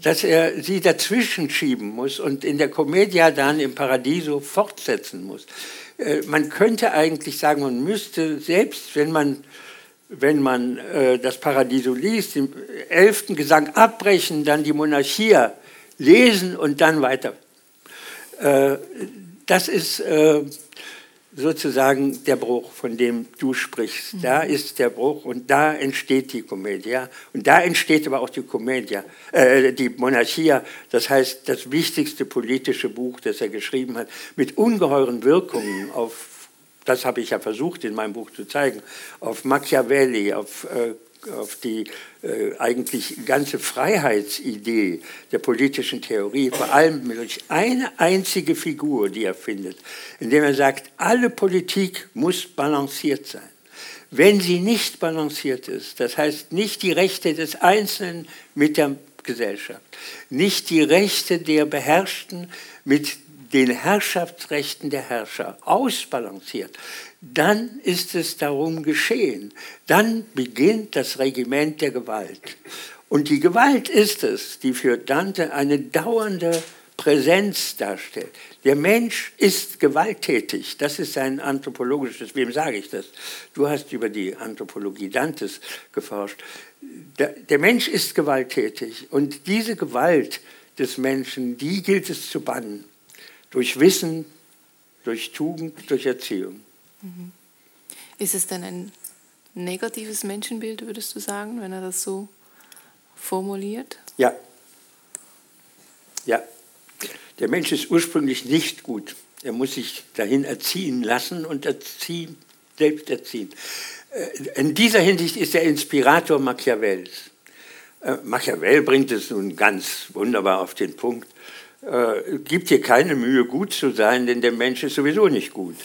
dass er sie dazwischen schieben muss und in der Commedia dann im Paradiso fortsetzen muss. Äh, man könnte eigentlich sagen, man müsste, selbst wenn man wenn man äh, das Paradiso liest, den elften Gesang abbrechen, dann die Monarchia lesen und dann weiter. Äh, das ist äh, sozusagen der Bruch, von dem du sprichst. Mhm. Da ist der Bruch und da entsteht die Komödia. Und da entsteht aber auch die Komödia, äh, die Monarchia, das heißt das wichtigste politische Buch, das er geschrieben hat, mit ungeheuren Wirkungen auf das habe ich ja versucht in meinem Buch zu zeigen, auf Machiavelli, auf, äh, auf die äh, eigentlich ganze Freiheitsidee der politischen Theorie, vor allem durch eine einzige Figur, die er findet, indem er sagt, alle Politik muss balanciert sein. Wenn sie nicht balanciert ist, das heißt nicht die Rechte des Einzelnen mit der Gesellschaft, nicht die Rechte der Beherrschten mit den Herrschaftsrechten der Herrscher ausbalanciert, dann ist es darum geschehen. Dann beginnt das Regiment der Gewalt. Und die Gewalt ist es, die für Dante eine dauernde Präsenz darstellt. Der Mensch ist gewalttätig. Das ist sein anthropologisches, wem sage ich das? Du hast über die Anthropologie Dantes geforscht. Der Mensch ist gewalttätig und diese Gewalt des Menschen, die gilt es zu bannen. Durch Wissen, durch Tugend, durch Erziehung. Mhm. Ist es denn ein negatives Menschenbild, würdest du sagen, wenn er das so formuliert? Ja. Ja. Der Mensch ist ursprünglich nicht gut. Er muss sich dahin erziehen lassen und erziehen, selbst erziehen. Äh, in dieser Hinsicht ist er Inspirator Machiavells. Äh, Machiavell bringt es nun ganz wunderbar auf den Punkt. Äh, gibt dir keine Mühe, gut zu sein, denn der Mensch ist sowieso nicht gut.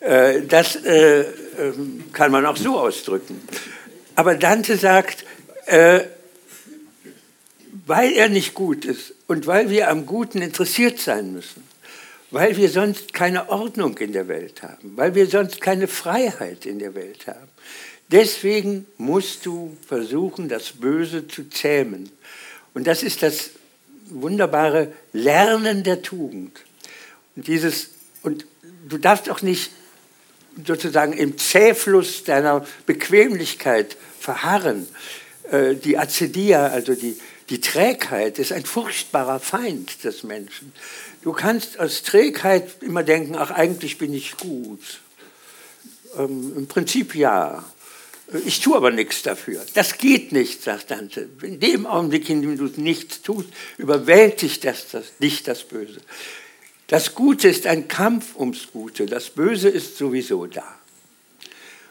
Äh, das äh, ähm, kann man auch so ausdrücken. Aber Dante sagt, äh, weil er nicht gut ist und weil wir am Guten interessiert sein müssen, weil wir sonst keine Ordnung in der Welt haben, weil wir sonst keine Freiheit in der Welt haben. Deswegen musst du versuchen, das Böse zu zähmen. Und das ist das wunderbare Lernen der Tugend. Und, dieses, und du darfst auch nicht sozusagen im Zähfluss deiner Bequemlichkeit verharren. Äh, die Acedia, also die, die Trägheit, ist ein furchtbarer Feind des Menschen. Du kannst aus Trägheit immer denken, ach eigentlich bin ich gut. Ähm, Im Prinzip ja. Ich tue aber nichts dafür. Das geht nicht, sagt Dante. In dem Augenblick, in dem du nichts tust, überwältigt das, das, dich das Böse. Das Gute ist ein Kampf ums Gute. Das Böse ist sowieso da.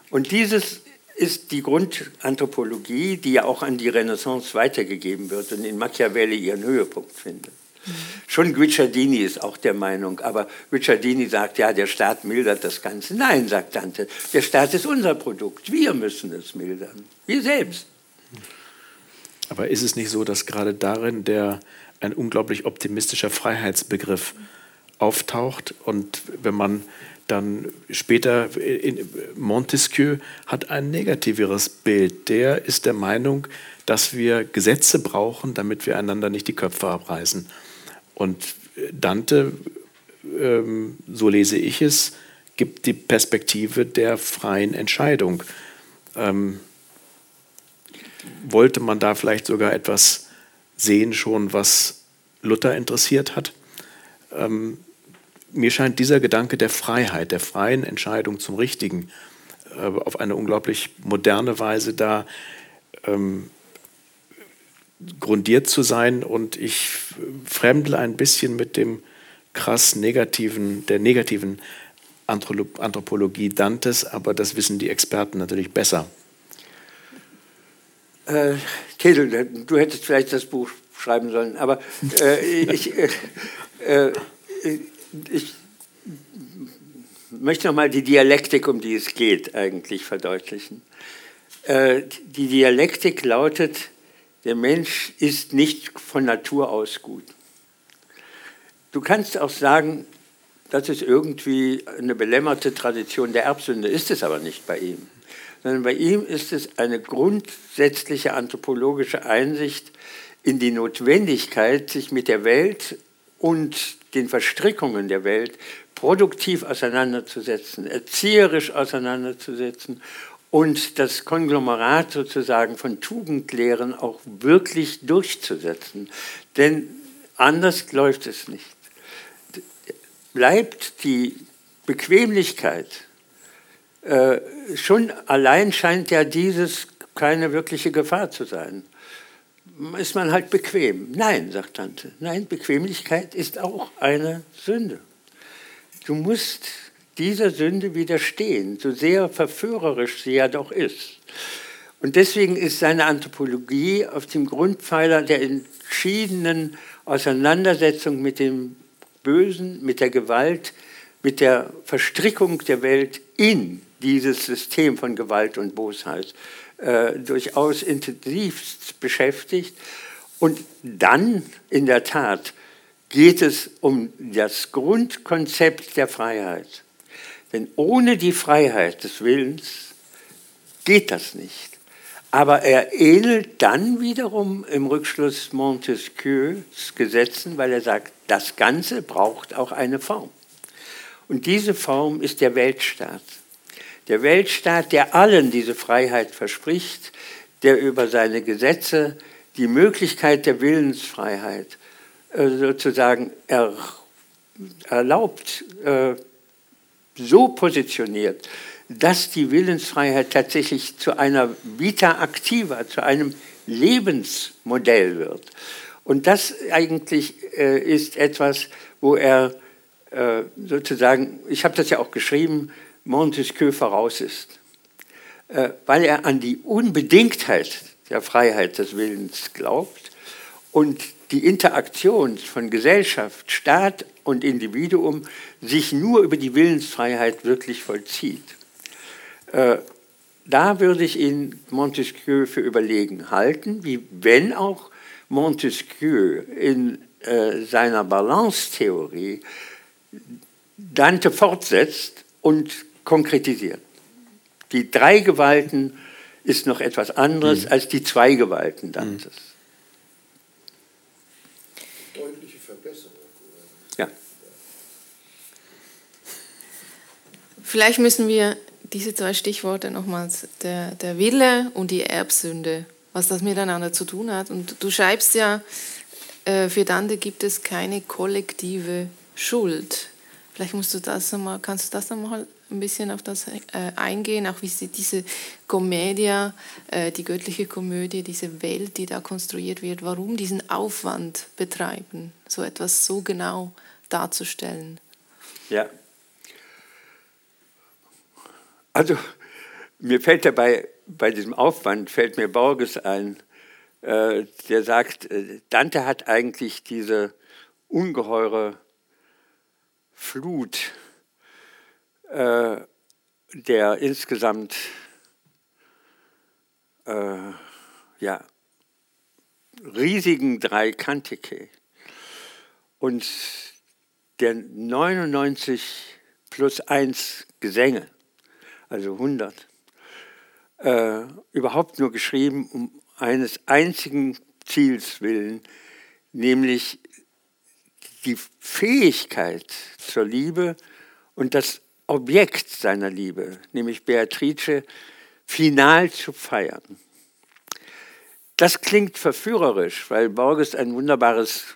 Und dieses ist die Grundanthropologie, die ja auch an die Renaissance weitergegeben wird und in Machiavelli ihren Höhepunkt findet. Schon Guicciardini ist auch der Meinung, aber Guicciardini sagt, ja, der Staat mildert das Ganze. Nein, sagt Dante, der Staat ist unser Produkt. Wir müssen es mildern. Wir selbst. Aber ist es nicht so, dass gerade darin der ein unglaublich optimistischer Freiheitsbegriff auftaucht und wenn man dann später Montesquieu hat ein negativeres Bild. Der ist der Meinung, dass wir Gesetze brauchen, damit wir einander nicht die Köpfe abreißen. Und Dante, ähm, so lese ich es, gibt die Perspektive der freien Entscheidung. Ähm, wollte man da vielleicht sogar etwas sehen schon, was Luther interessiert hat? Ähm, mir scheint dieser Gedanke der Freiheit, der freien Entscheidung zum Richtigen äh, auf eine unglaublich moderne Weise da ähm, grundiert zu sein und ich fremdle ein bisschen mit dem krass negativen, der negativen Anthropologie Dantes, aber das wissen die Experten natürlich besser. Äh, Kedel, du hättest vielleicht das Buch schreiben sollen, aber äh, ich, äh, äh, ich möchte nochmal die Dialektik, um die es geht, eigentlich verdeutlichen. Äh, die Dialektik lautet, der Mensch ist nicht von Natur aus gut. Du kannst auch sagen, das ist irgendwie eine belämmerte Tradition der Erbsünde, ist es aber nicht bei ihm. Sondern bei ihm ist es eine grundsätzliche anthropologische Einsicht in die Notwendigkeit, sich mit der Welt und den Verstrickungen der Welt produktiv auseinanderzusetzen, erzieherisch auseinanderzusetzen und das Konglomerat sozusagen von Tugendlehren auch wirklich durchzusetzen. Denn anders läuft es nicht. Bleibt die Bequemlichkeit, äh, schon allein scheint ja dieses keine wirkliche Gefahr zu sein. Ist man halt bequem? Nein, sagt Tante. Nein, Bequemlichkeit ist auch eine Sünde. Du musst dieser Sünde widerstehen, so sehr verführerisch sie ja doch ist. Und deswegen ist seine Anthropologie auf dem Grundpfeiler der entschiedenen Auseinandersetzung mit dem Bösen, mit der Gewalt, mit der Verstrickung der Welt in dieses System von Gewalt und Bosheit äh, durchaus intensivst beschäftigt. Und dann in der Tat geht es um das Grundkonzept der Freiheit. Denn ohne die Freiheit des Willens geht das nicht. Aber er ähnelt dann wiederum im Rückschluss Montesquieus Gesetzen, weil er sagt, das Ganze braucht auch eine Form. Und diese Form ist der Weltstaat. Der Weltstaat, der allen diese Freiheit verspricht, der über seine Gesetze die Möglichkeit der Willensfreiheit äh, sozusagen erlaubt, äh, so positioniert, dass die Willensfreiheit tatsächlich zu einer Vita activa, zu einem Lebensmodell wird. Und das eigentlich äh, ist etwas, wo er äh, sozusagen, ich habe das ja auch geschrieben, Montesquieu voraus ist, äh, weil er an die Unbedingtheit der Freiheit des Willens glaubt und die Interaktion von Gesellschaft, Staat und Individuum sich nur über die Willensfreiheit wirklich vollzieht. Äh, da würde ich ihn Montesquieu für überlegen halten, wie wenn auch Montesquieu in äh, seiner Balance-Theorie Dante fortsetzt und konkretisiert. Die drei Gewalten ist noch etwas anderes mhm. als die zwei Gewalten Dantes. Deutliche Verbesserung. Ja. Vielleicht müssen wir diese zwei Stichworte nochmals, der, der Wille und die Erbsünde, was das miteinander zu tun hat. Und du schreibst ja, äh, für Dante gibt es keine kollektive Schuld. Vielleicht musst du das nochmal, kannst du das nochmal ein bisschen auf das äh, eingehen, auch wie sie diese Komödie, äh, die göttliche Komödie, diese Welt, die da konstruiert wird, warum diesen Aufwand betreiben, so etwas so genau darzustellen? Ja, also mir fällt dabei, bei diesem Aufwand, fällt mir Borges ein, äh, der sagt, äh, Dante hat eigentlich diese ungeheure Flut äh, der insgesamt äh, ja, riesigen drei Kantike und der 99 plus 1 Gesänge also 100, äh, überhaupt nur geschrieben um eines einzigen Ziels willen, nämlich die Fähigkeit zur Liebe und das Objekt seiner Liebe, nämlich Beatrice, final zu feiern. Das klingt verführerisch, weil Borges ein wunderbares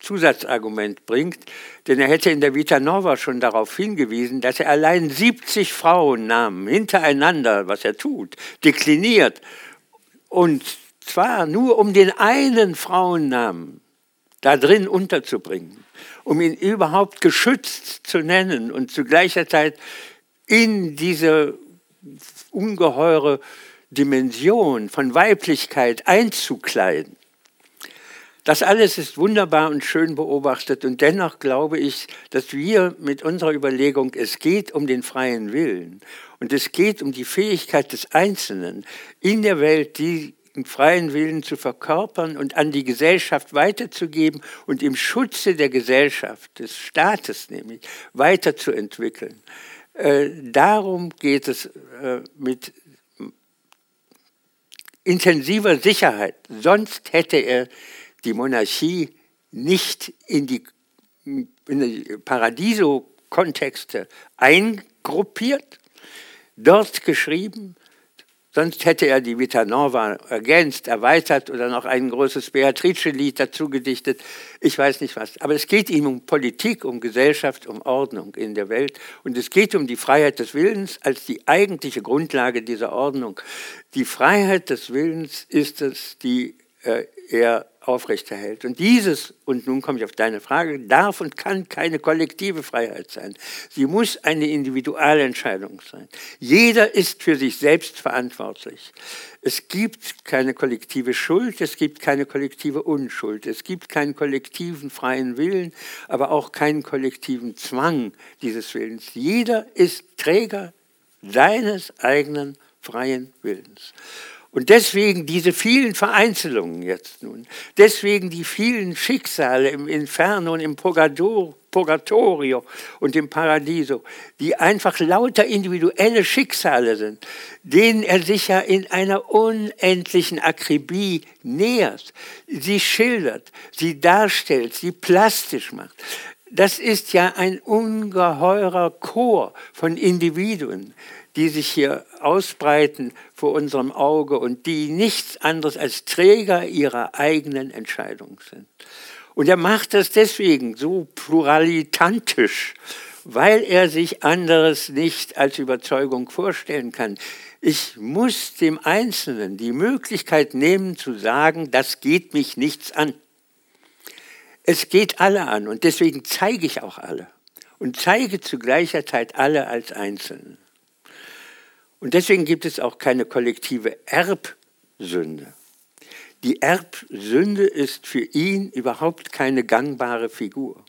Zusatzargument bringt, denn er hätte in der Vita Nova schon darauf hingewiesen, dass er allein 70 Frauennamen hintereinander, was er tut, dekliniert. Und zwar nur um den einen Frauennamen da drin unterzubringen, um ihn überhaupt geschützt zu nennen und zu gleicher Zeit in diese ungeheure Dimension von Weiblichkeit einzukleiden. Das alles ist wunderbar und schön beobachtet und dennoch glaube ich, dass wir mit unserer Überlegung, es geht um den freien Willen und es geht um die Fähigkeit des Einzelnen in der Welt, die freien Willen zu verkörpern und an die Gesellschaft weiterzugeben und im Schutze der Gesellschaft, des Staates nämlich, weiterzuentwickeln. Äh, darum geht es äh, mit intensiver Sicherheit. Sonst hätte er die Monarchie nicht in die, die Paradiso-Kontexte eingruppiert, dort geschrieben, sonst hätte er die Vita Nova ergänzt, erweitert oder noch ein großes Beatrice-Lied dazu gedichtet. Ich weiß nicht was. Aber es geht ihm um Politik, um Gesellschaft, um Ordnung in der Welt. Und es geht um die Freiheit des Willens als die eigentliche Grundlage dieser Ordnung. Die Freiheit des Willens ist es, die äh, er aufrechterhält. Und dieses, und nun komme ich auf deine Frage, darf und kann keine kollektive Freiheit sein. Sie muss eine Individualentscheidung sein. Jeder ist für sich selbst verantwortlich. Es gibt keine kollektive Schuld, es gibt keine kollektive Unschuld, es gibt keinen kollektiven freien Willen, aber auch keinen kollektiven Zwang dieses Willens. Jeder ist Träger seines eigenen freien Willens. Und deswegen diese vielen Vereinzelungen jetzt nun, deswegen die vielen Schicksale im Inferno und im Purgatorio und im Paradiso, die einfach lauter individuelle Schicksale sind, denen er sich ja in einer unendlichen Akribie nähert, sie schildert, sie darstellt, sie plastisch macht. Das ist ja ein ungeheurer Chor von Individuen, die sich hier ausbreiten vor unserem Auge und die nichts anderes als Träger ihrer eigenen Entscheidung sind. Und er macht das deswegen so pluralitantisch, weil er sich anderes nicht als Überzeugung vorstellen kann. Ich muss dem Einzelnen die Möglichkeit nehmen zu sagen, das geht mich nichts an. Es geht alle an und deswegen zeige ich auch alle und zeige zu gleicher Zeit alle als Einzelne. Und deswegen gibt es auch keine kollektive Erbsünde. Die Erbsünde ist für ihn überhaupt keine gangbare Figur.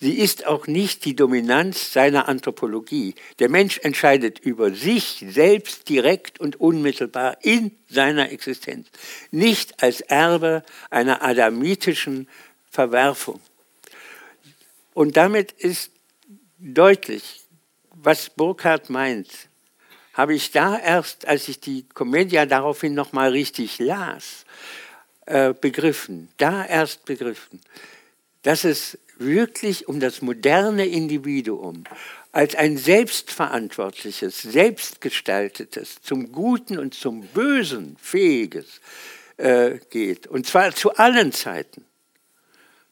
Sie ist auch nicht die Dominanz seiner Anthropologie. Der Mensch entscheidet über sich selbst direkt und unmittelbar in seiner Existenz, nicht als Erbe einer adamitischen Verwerfung. Und damit ist deutlich, was Burkhardt meint habe ich da erst, als ich die Komödie daraufhin nochmal richtig las, äh, begriffen, da erst begriffen, dass es wirklich um das moderne Individuum als ein selbstverantwortliches, selbstgestaltetes, zum Guten und zum Bösen fähiges äh, geht. Und zwar zu allen Zeiten.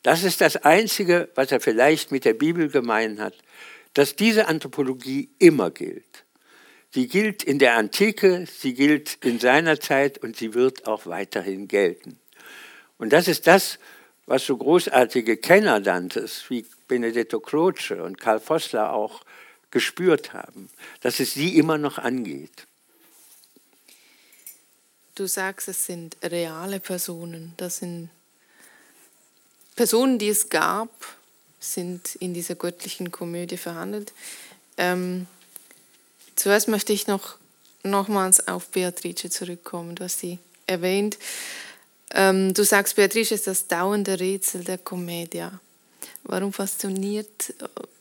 Das ist das Einzige, was er vielleicht mit der Bibel gemein hat, dass diese Anthropologie immer gilt. Sie gilt in der Antike, sie gilt in seiner Zeit und sie wird auch weiterhin gelten. Und das ist das, was so großartige Kenner Dantes wie Benedetto Croce und Karl Vossler auch gespürt haben, dass es sie immer noch angeht. Du sagst, es sind reale Personen. Das sind Personen, die es gab, sind in dieser göttlichen Komödie verhandelt. Ähm, Zuerst möchte ich noch nochmals auf Beatrice zurückkommen. Du hast sie erwähnt. Ähm, du sagst, Beatrice ist das dauernde Rätsel der Komödia. Warum fasziniert,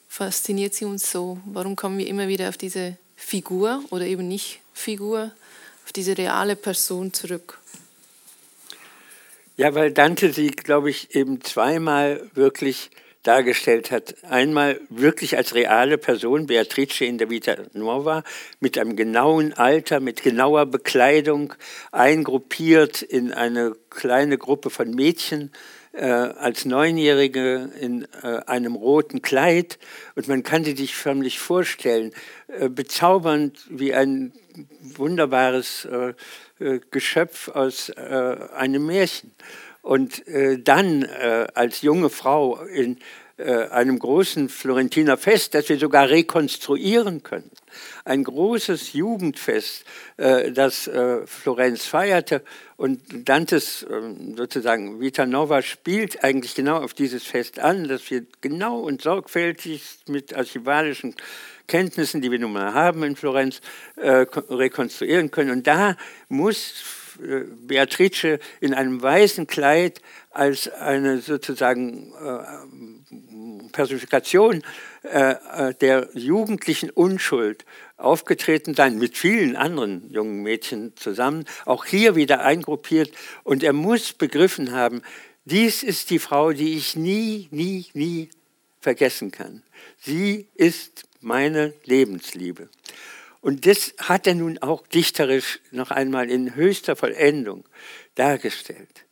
fasziniert sie uns so? Warum kommen wir immer wieder auf diese Figur oder eben nicht Figur, auf diese reale Person zurück? Ja, weil Dante sie, glaube ich, eben zweimal wirklich dargestellt hat. Einmal wirklich als reale Person, Beatrice in der Vita Nuova, mit einem genauen Alter, mit genauer Bekleidung, eingruppiert in eine kleine Gruppe von Mädchen, äh, als Neunjährige in äh, einem roten Kleid. Und man kann sie sich förmlich vorstellen, äh, bezaubernd wie ein wunderbares äh, äh, Geschöpf aus äh, einem Märchen und äh, dann äh, als junge Frau in äh, einem großen Florentiner Fest, das wir sogar rekonstruieren können. Ein großes Jugendfest, äh, das äh, Florenz feierte und Dantes ähm, sozusagen Vita Nova spielt eigentlich genau auf dieses Fest an, dass wir genau und sorgfältig mit archivalischen Kenntnissen, die wir nun mal haben in Florenz, rekonstruieren können. Und da muss äh, Beatrice in einem weißen Kleid als eine sozusagen äh, Personifikation äh, der jugendlichen Unschuld aufgetreten sein, mit vielen anderen jungen Mädchen zusammen, auch hier wieder eingruppiert. Und er muss begriffen haben, dies ist die Frau, die ich nie, nie, nie vergessen kann. Sie ist meine Lebensliebe. Und das hat er nun auch dichterisch noch einmal in höchster Vollendung dargestellt.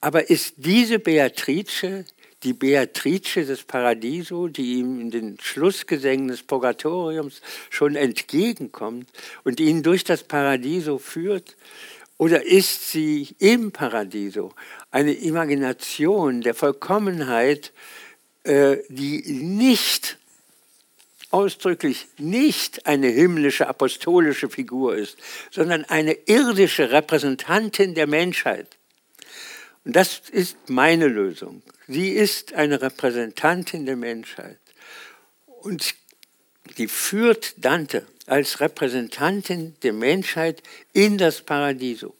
Aber ist diese Beatrice die Beatrice des Paradiso, die ihm in den Schlussgesängen des Purgatoriums schon entgegenkommt und ihn durch das Paradiso führt? Oder ist sie im Paradiso eine Imagination der Vollkommenheit, äh, die nicht ausdrücklich nicht eine himmlische apostolische Figur ist, sondern eine irdische Repräsentantin der Menschheit. Und das ist meine Lösung. Sie ist eine Repräsentantin der Menschheit. Und die führt Dante als Repräsentantin der Menschheit in das Paradiso.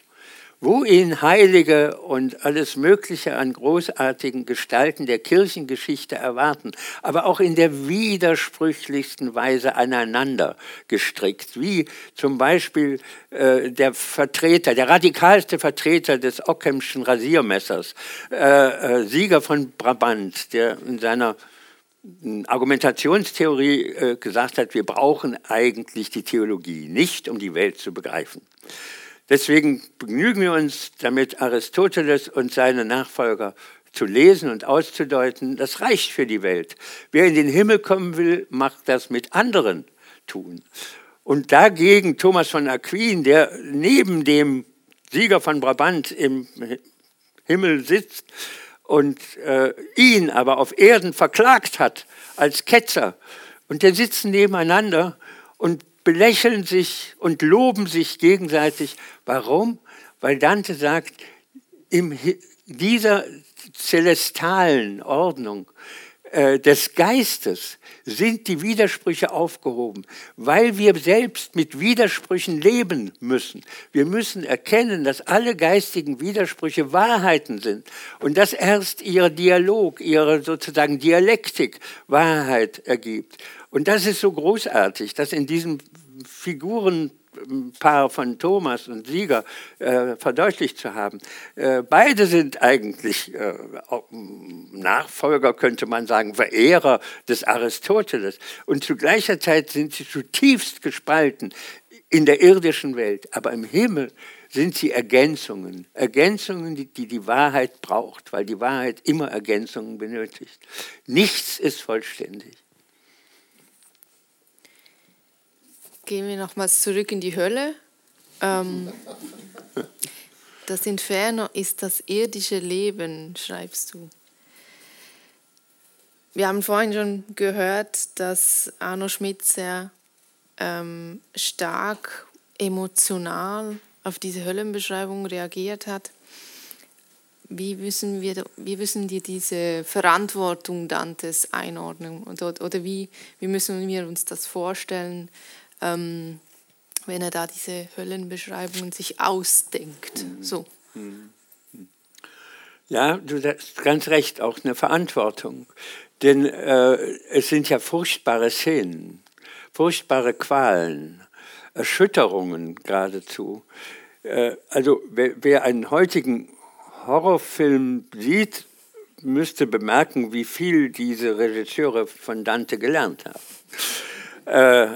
Wo ihn Heilige und alles Mögliche an großartigen Gestalten der Kirchengeschichte erwarten, aber auch in der widersprüchlichsten Weise aneinander gestrickt, wie zum Beispiel äh, der Vertreter, der radikalste Vertreter des Ockhamschen Rasiermessers, äh, äh, Sieger von Brabant, der in seiner Argumentationstheorie äh, gesagt hat, wir brauchen eigentlich die Theologie nicht, um die Welt zu begreifen. Deswegen begnügen wir uns damit, Aristoteles und seine Nachfolger zu lesen und auszudeuten. Das reicht für die Welt. Wer in den Himmel kommen will, macht das mit anderen tun. Und dagegen Thomas von Aquin, der neben dem Sieger von Brabant im Himmel sitzt und äh, ihn aber auf Erden verklagt hat als Ketzer. Und die sitzen nebeneinander und belächeln sich und loben sich gegenseitig. Warum? Weil Dante sagt, in dieser celestalen Ordnung äh, des Geistes sind die Widersprüche aufgehoben, weil wir selbst mit Widersprüchen leben müssen. Wir müssen erkennen, dass alle geistigen Widersprüche Wahrheiten sind und dass erst ihr Dialog, ihre sozusagen Dialektik Wahrheit ergibt. Und das ist so großartig, dass in diesem Figurenpaar von Thomas und Sieger äh, verdeutlicht zu haben. Äh, beide sind eigentlich äh, Nachfolger, könnte man sagen, Verehrer des Aristoteles. Und zu gleicher Zeit sind sie zutiefst gespalten in der irdischen Welt. Aber im Himmel sind sie Ergänzungen. Ergänzungen, die, die die Wahrheit braucht, weil die Wahrheit immer Ergänzungen benötigt. Nichts ist vollständig. Gehen wir nochmals zurück in die Hölle. Ähm, das Inferno ist das irdische Leben, schreibst du. Wir haben vorhin schon gehört, dass Arno Schmidt sehr ähm, stark emotional auf diese Höllenbeschreibung reagiert hat. Wie müssen wir, wie müssen wir diese Verantwortung Dantes einordnen? Oder, oder wie, wie müssen wir uns das vorstellen? Ähm, wenn er da diese Höllenbeschreibungen sich ausdenkt. Mhm. So. Ja, du hast ganz recht, auch eine Verantwortung. Denn äh, es sind ja furchtbare Szenen, furchtbare Qualen, Erschütterungen geradezu. Äh, also wer, wer einen heutigen Horrorfilm sieht, müsste bemerken, wie viel diese Regisseure von Dante gelernt haben. Äh,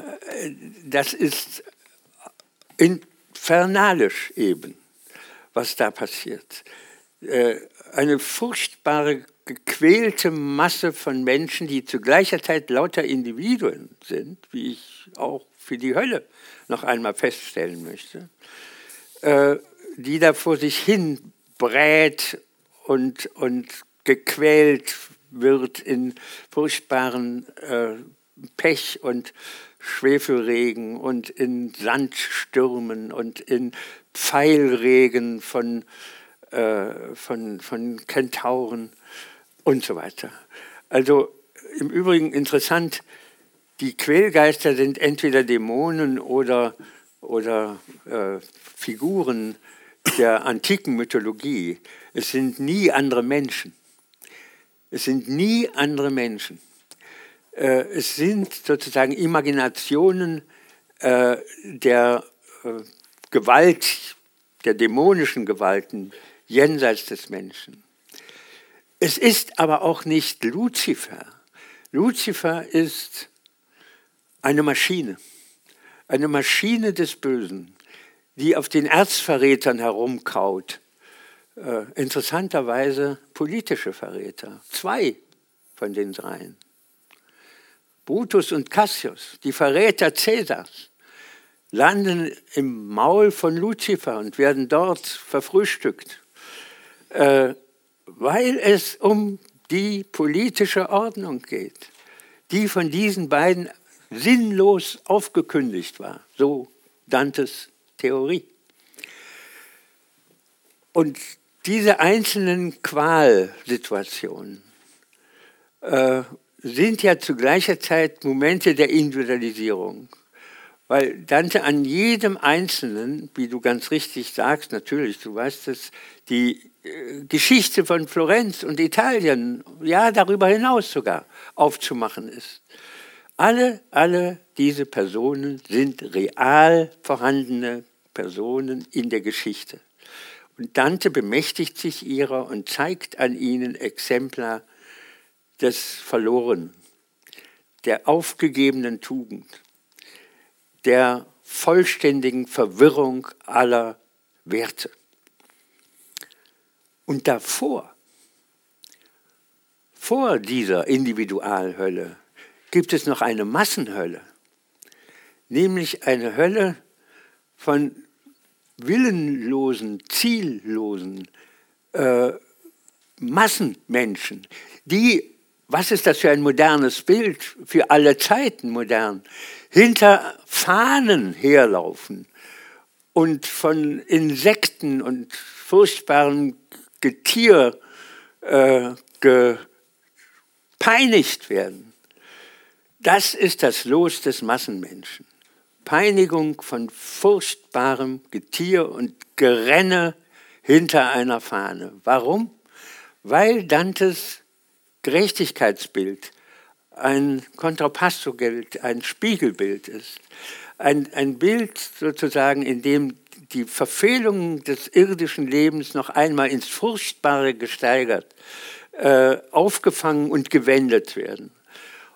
das ist infernalisch eben, was da passiert. Äh, eine furchtbare, gequälte Masse von Menschen, die zu gleicher Zeit lauter Individuen sind, wie ich auch für die Hölle noch einmal feststellen möchte, äh, die da vor sich hin brät und, und gequält wird in furchtbaren Pech und Schwefelregen und in Sandstürmen und in Pfeilregen von, äh, von, von Kentauren und so weiter. Also im Übrigen interessant, die Quälgeister sind entweder Dämonen oder, oder äh, Figuren der antiken Mythologie. Es sind nie andere Menschen. Es sind nie andere Menschen. Äh, es sind sozusagen Imaginationen äh, der äh, Gewalt, der dämonischen Gewalten jenseits des Menschen. Es ist aber auch nicht Luzifer. Luzifer ist eine Maschine, eine Maschine des Bösen, die auf den Erzverrätern herumkaut. Interessanterweise politische Verräter, zwei von den dreien. Brutus und Cassius, die Verräter Cäsars, landen im Maul von Luzifer und werden dort verfrühstückt, äh, weil es um die politische Ordnung geht, die von diesen beiden sinnlos aufgekündigt war, so Dantes Theorie. Und diese einzelnen Qualsituationen äh, sind ja zu gleicher Zeit Momente der Individualisierung, Weil Dante an jedem Einzelnen, wie du ganz richtig sagst, natürlich, du weißt es, die äh, Geschichte von Florenz und Italien, ja, darüber hinaus sogar, aufzumachen ist. Alle, alle diese Personen sind real vorhandene Personen in der Geschichte. Und Dante bemächtigt sich ihrer und zeigt an ihnen Exemplar des Verlorenen, der aufgegebenen Tugend, der vollständigen Verwirrung aller Werte. Und davor, vor dieser Individualhölle, gibt es noch eine Massenhölle, nämlich eine Hölle von willenlosen, ziellosen äh, Massenmenschen, die, was ist das für ein modernes Bild, für alle Zeiten modern, hinter Fahnen herlaufen und von Insekten und furchtbaren Getier äh, gepeinigt werden. Das ist das Los des Massenmenschen. Peinigung von furchtbarem Getier und Gerenne hinter einer Fahne. Warum? Weil Dantes Gerechtigkeitsbild ein Kontrapasso-Bild, ein Spiegelbild ist. Ein, ein Bild sozusagen, in dem die Verfehlungen des irdischen Lebens noch einmal ins Furchtbare gesteigert, äh, aufgefangen und gewendet werden.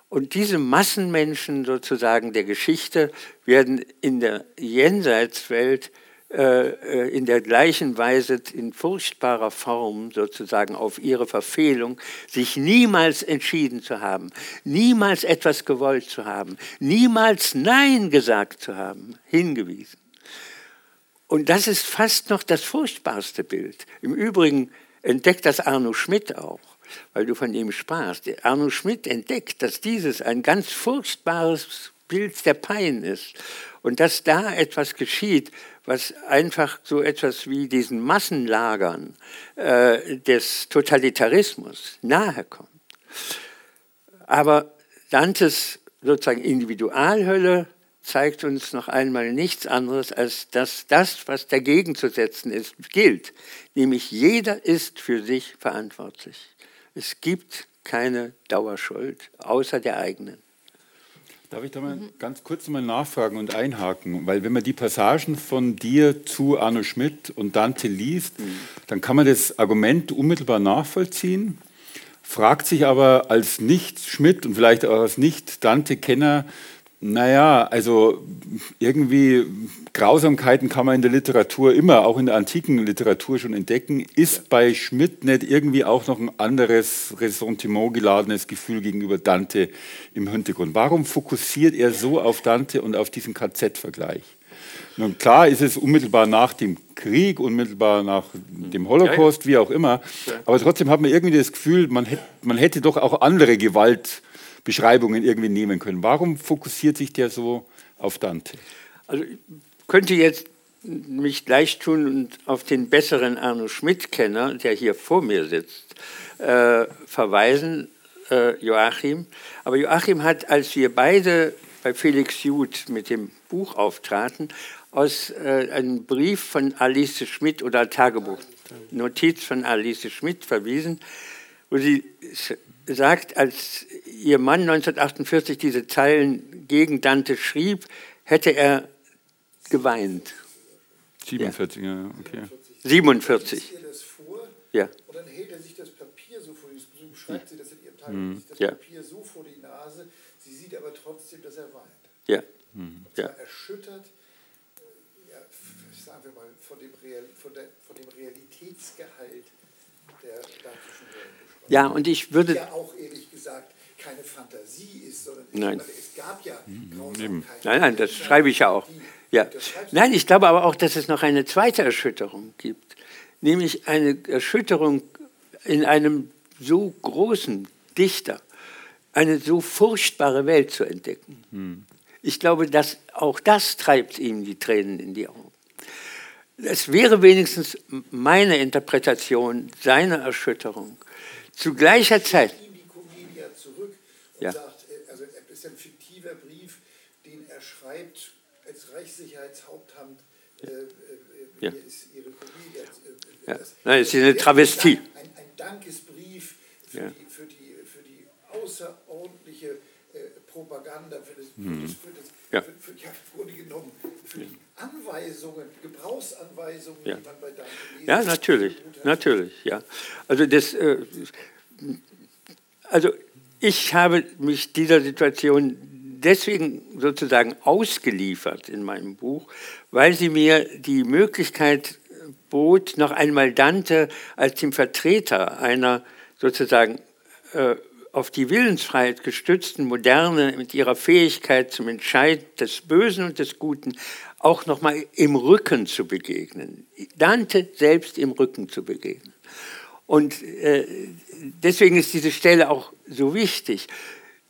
Und diese Massenmenschen sozusagen der Geschichte werden in der Jenseitswelt in der gleichen Weise in furchtbarer Form sozusagen auf ihre Verfehlung, sich niemals entschieden zu haben, niemals etwas gewollt zu haben, niemals Nein gesagt zu haben, hingewiesen. Und das ist fast noch das furchtbarste Bild. Im Übrigen entdeckt das Arno Schmidt auch, weil du von ihm sprachst. Arno Schmidt entdeckt, dass dieses ein ganz furchtbares Bild der Pein ist und dass da etwas geschieht, was einfach so etwas wie diesen Massenlagern äh, des Totalitarismus nahe kommt. Aber Dantes sozusagen Individualhölle zeigt uns noch einmal nichts anderes, als dass das, was dagegen zu setzen ist, gilt. Nämlich jeder ist für sich verantwortlich. Es gibt keine Dauerschuld außer der eigenen. Darf ich da mal mhm. ganz kurz mal nachfragen und einhaken? Weil wenn man die Passagen von dir zu Arno Schmidt und Dante liest, mhm. dann kann man das Argument unmittelbar nachvollziehen, fragt sich aber als Nicht-Schmidt und vielleicht auch als Nicht-Dante-Kenner, naja, also irgendwie Grausamkeiten kann man in der Literatur immer, auch in der antiken Literatur schon entdecken. Ist bei Schmidt nicht irgendwie auch noch ein anderes Ressentiment geladenes Gefühl gegenüber Dante im Hintergrund? Warum fokussiert er so auf Dante und auf diesen KZ-Vergleich? Nun klar ist es unmittelbar nach dem Krieg, unmittelbar nach dem Holocaust, wie auch immer, aber trotzdem hat man irgendwie das Gefühl, man hätte, man hätte doch auch andere Gewalt Beschreibungen irgendwie nehmen können. Warum fokussiert sich der so auf Dante? Also ich könnte jetzt mich gleich tun und auf den besseren Arno Schmidt-Kenner, der hier vor mir sitzt, äh, verweisen, äh, Joachim. Aber Joachim hat, als wir beide bei Felix Juth mit dem Buch auftraten, aus äh, einem Brief von Alice Schmidt oder Tagebuch, Notiz von Alice Schmidt verwiesen, wo sie sagt, als ihr Mann 1948 diese Zeilen gegen Dante schrieb, hätte er geweint. 47, ja, ja okay. 47. Ja. Und dann hält er sich das Papier so vor, so beschreibt sie das in ihrem Tagebuch, mhm. das ja. Papier so vor die Nase, sie sieht aber trotzdem, dass er weint. Ja. Mhm. Und zwar ja. erschüttert, ja, sagen wir mal, von dem, Real, von, der, von dem Realitätsgehalt der dantischen Welt. Ja, und ich würde. Ja, auch ehrlich gesagt keine Fantasie ist, sondern nein. es gab ja mhm. Nein, nein, das schreibe ich ja auch. Ja. Nein, ich glaube aber auch, dass es noch eine zweite Erschütterung gibt, nämlich eine Erschütterung in einem so großen Dichter, eine so furchtbare Welt zu entdecken. Hm. Ich glaube, dass auch das treibt ihm die Tränen in die Augen. Es wäre wenigstens meine Interpretation seiner Erschütterung, zu gleicher Zeit. die Komödie zurück und ja. sagt, äh, also es ist ein fiktiver Brief, den er schreibt als Reichssicherheitshauptamt, äh, äh, Ja. hier ist Ihre. Das, äh, Ja. Nein, es ist eine Travestie. Ein, ein Dankesbrief für, Ja. die, für, die, für die außerordentliche äh, Propaganda, für das, Mhm. für das, Ja. für, für, ja, Grunde genommen, für die Anweisungen, Gebrauchsanweisungen, Ja. die man bei lesen Ja, natürlich, natürlich, ja. Also das, äh, also ich habe mich dieser Situation deswegen sozusagen ausgeliefert in meinem Buch, weil sie mir die Möglichkeit bot, noch einmal Dante als dem Vertreter einer sozusagen äh, auf die Willensfreiheit gestützten Moderne mit ihrer Fähigkeit zum Entscheid des Bösen und des Guten auch noch mal im Rücken zu begegnen. Dante selbst im Rücken zu begegnen. Und äh, deswegen ist diese Stelle auch so wichtig.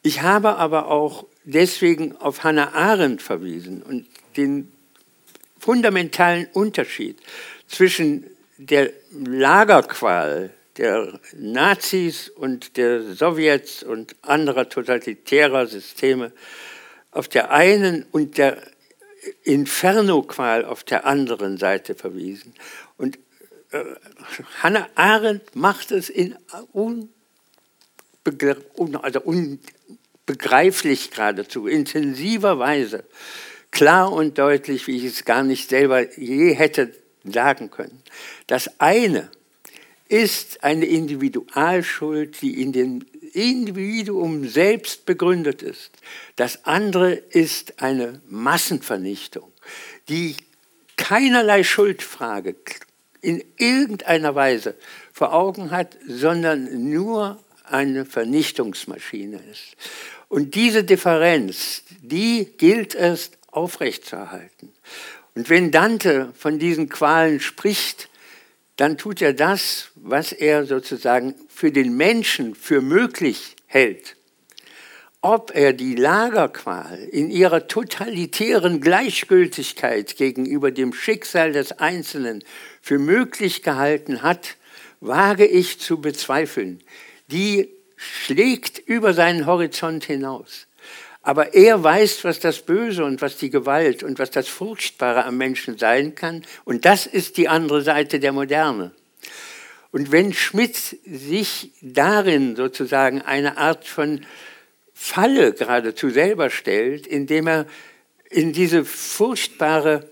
Ich habe aber auch deswegen auf Hannah Arendt verwiesen und den fundamentalen Unterschied zwischen der Lagerqual der Nazis und der Sowjets und anderer totalitärer Systeme auf der einen und der Inferno-Qual auf der anderen Seite verwiesen. Und äh, Hannah Arendt macht es in unbegre un also unbegreiflich geradezu, intensiver Weise, klar und deutlich, wie ich es gar nicht selber je hätte sagen können. Das eine ist eine Individualschuld, die in dem Individuum selbst begründet ist. Das andere ist eine Massenvernichtung, die keinerlei Schuldfrage in irgendeiner Weise vor Augen hat, sondern nur eine Vernichtungsmaschine ist. Und diese Differenz, die gilt es aufrechtzuerhalten. Und wenn Dante von diesen Qualen spricht, dann tut er das, was er sozusagen für den Menschen für möglich hält. Ob er die Lagerqual in ihrer totalitären Gleichgültigkeit gegenüber dem Schicksal des Einzelnen für möglich gehalten hat, wage ich zu bezweifeln. Die schlägt über seinen Horizont hinaus. Aber er weiß, was das Böse und was die Gewalt und was das Furchtbare am Menschen sein kann. Und das ist die andere Seite der Moderne. Und wenn Schmidt sich darin sozusagen eine Art von Falle geradezu selber stellt, indem er in diese furchtbare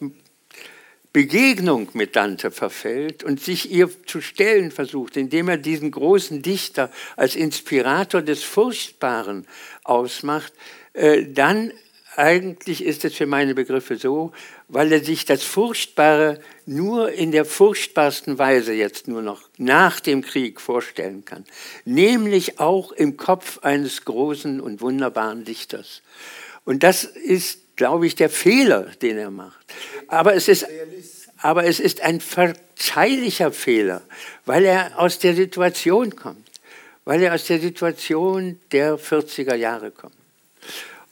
Begegnung mit Dante verfällt und sich ihr zu stellen versucht, indem er diesen großen Dichter als Inspirator des Furchtbaren ausmacht, dann eigentlich ist es für meine Begriffe so, weil er sich das Furchtbare nur in der furchtbarsten Weise jetzt nur noch nach dem Krieg vorstellen kann, nämlich auch im Kopf eines großen und wunderbaren Dichters. Und das ist, glaube ich, der Fehler, den er macht. Aber es ist, aber es ist ein verzeihlicher Fehler, weil er aus der Situation kommt, weil er aus der Situation der 40er Jahre kommt.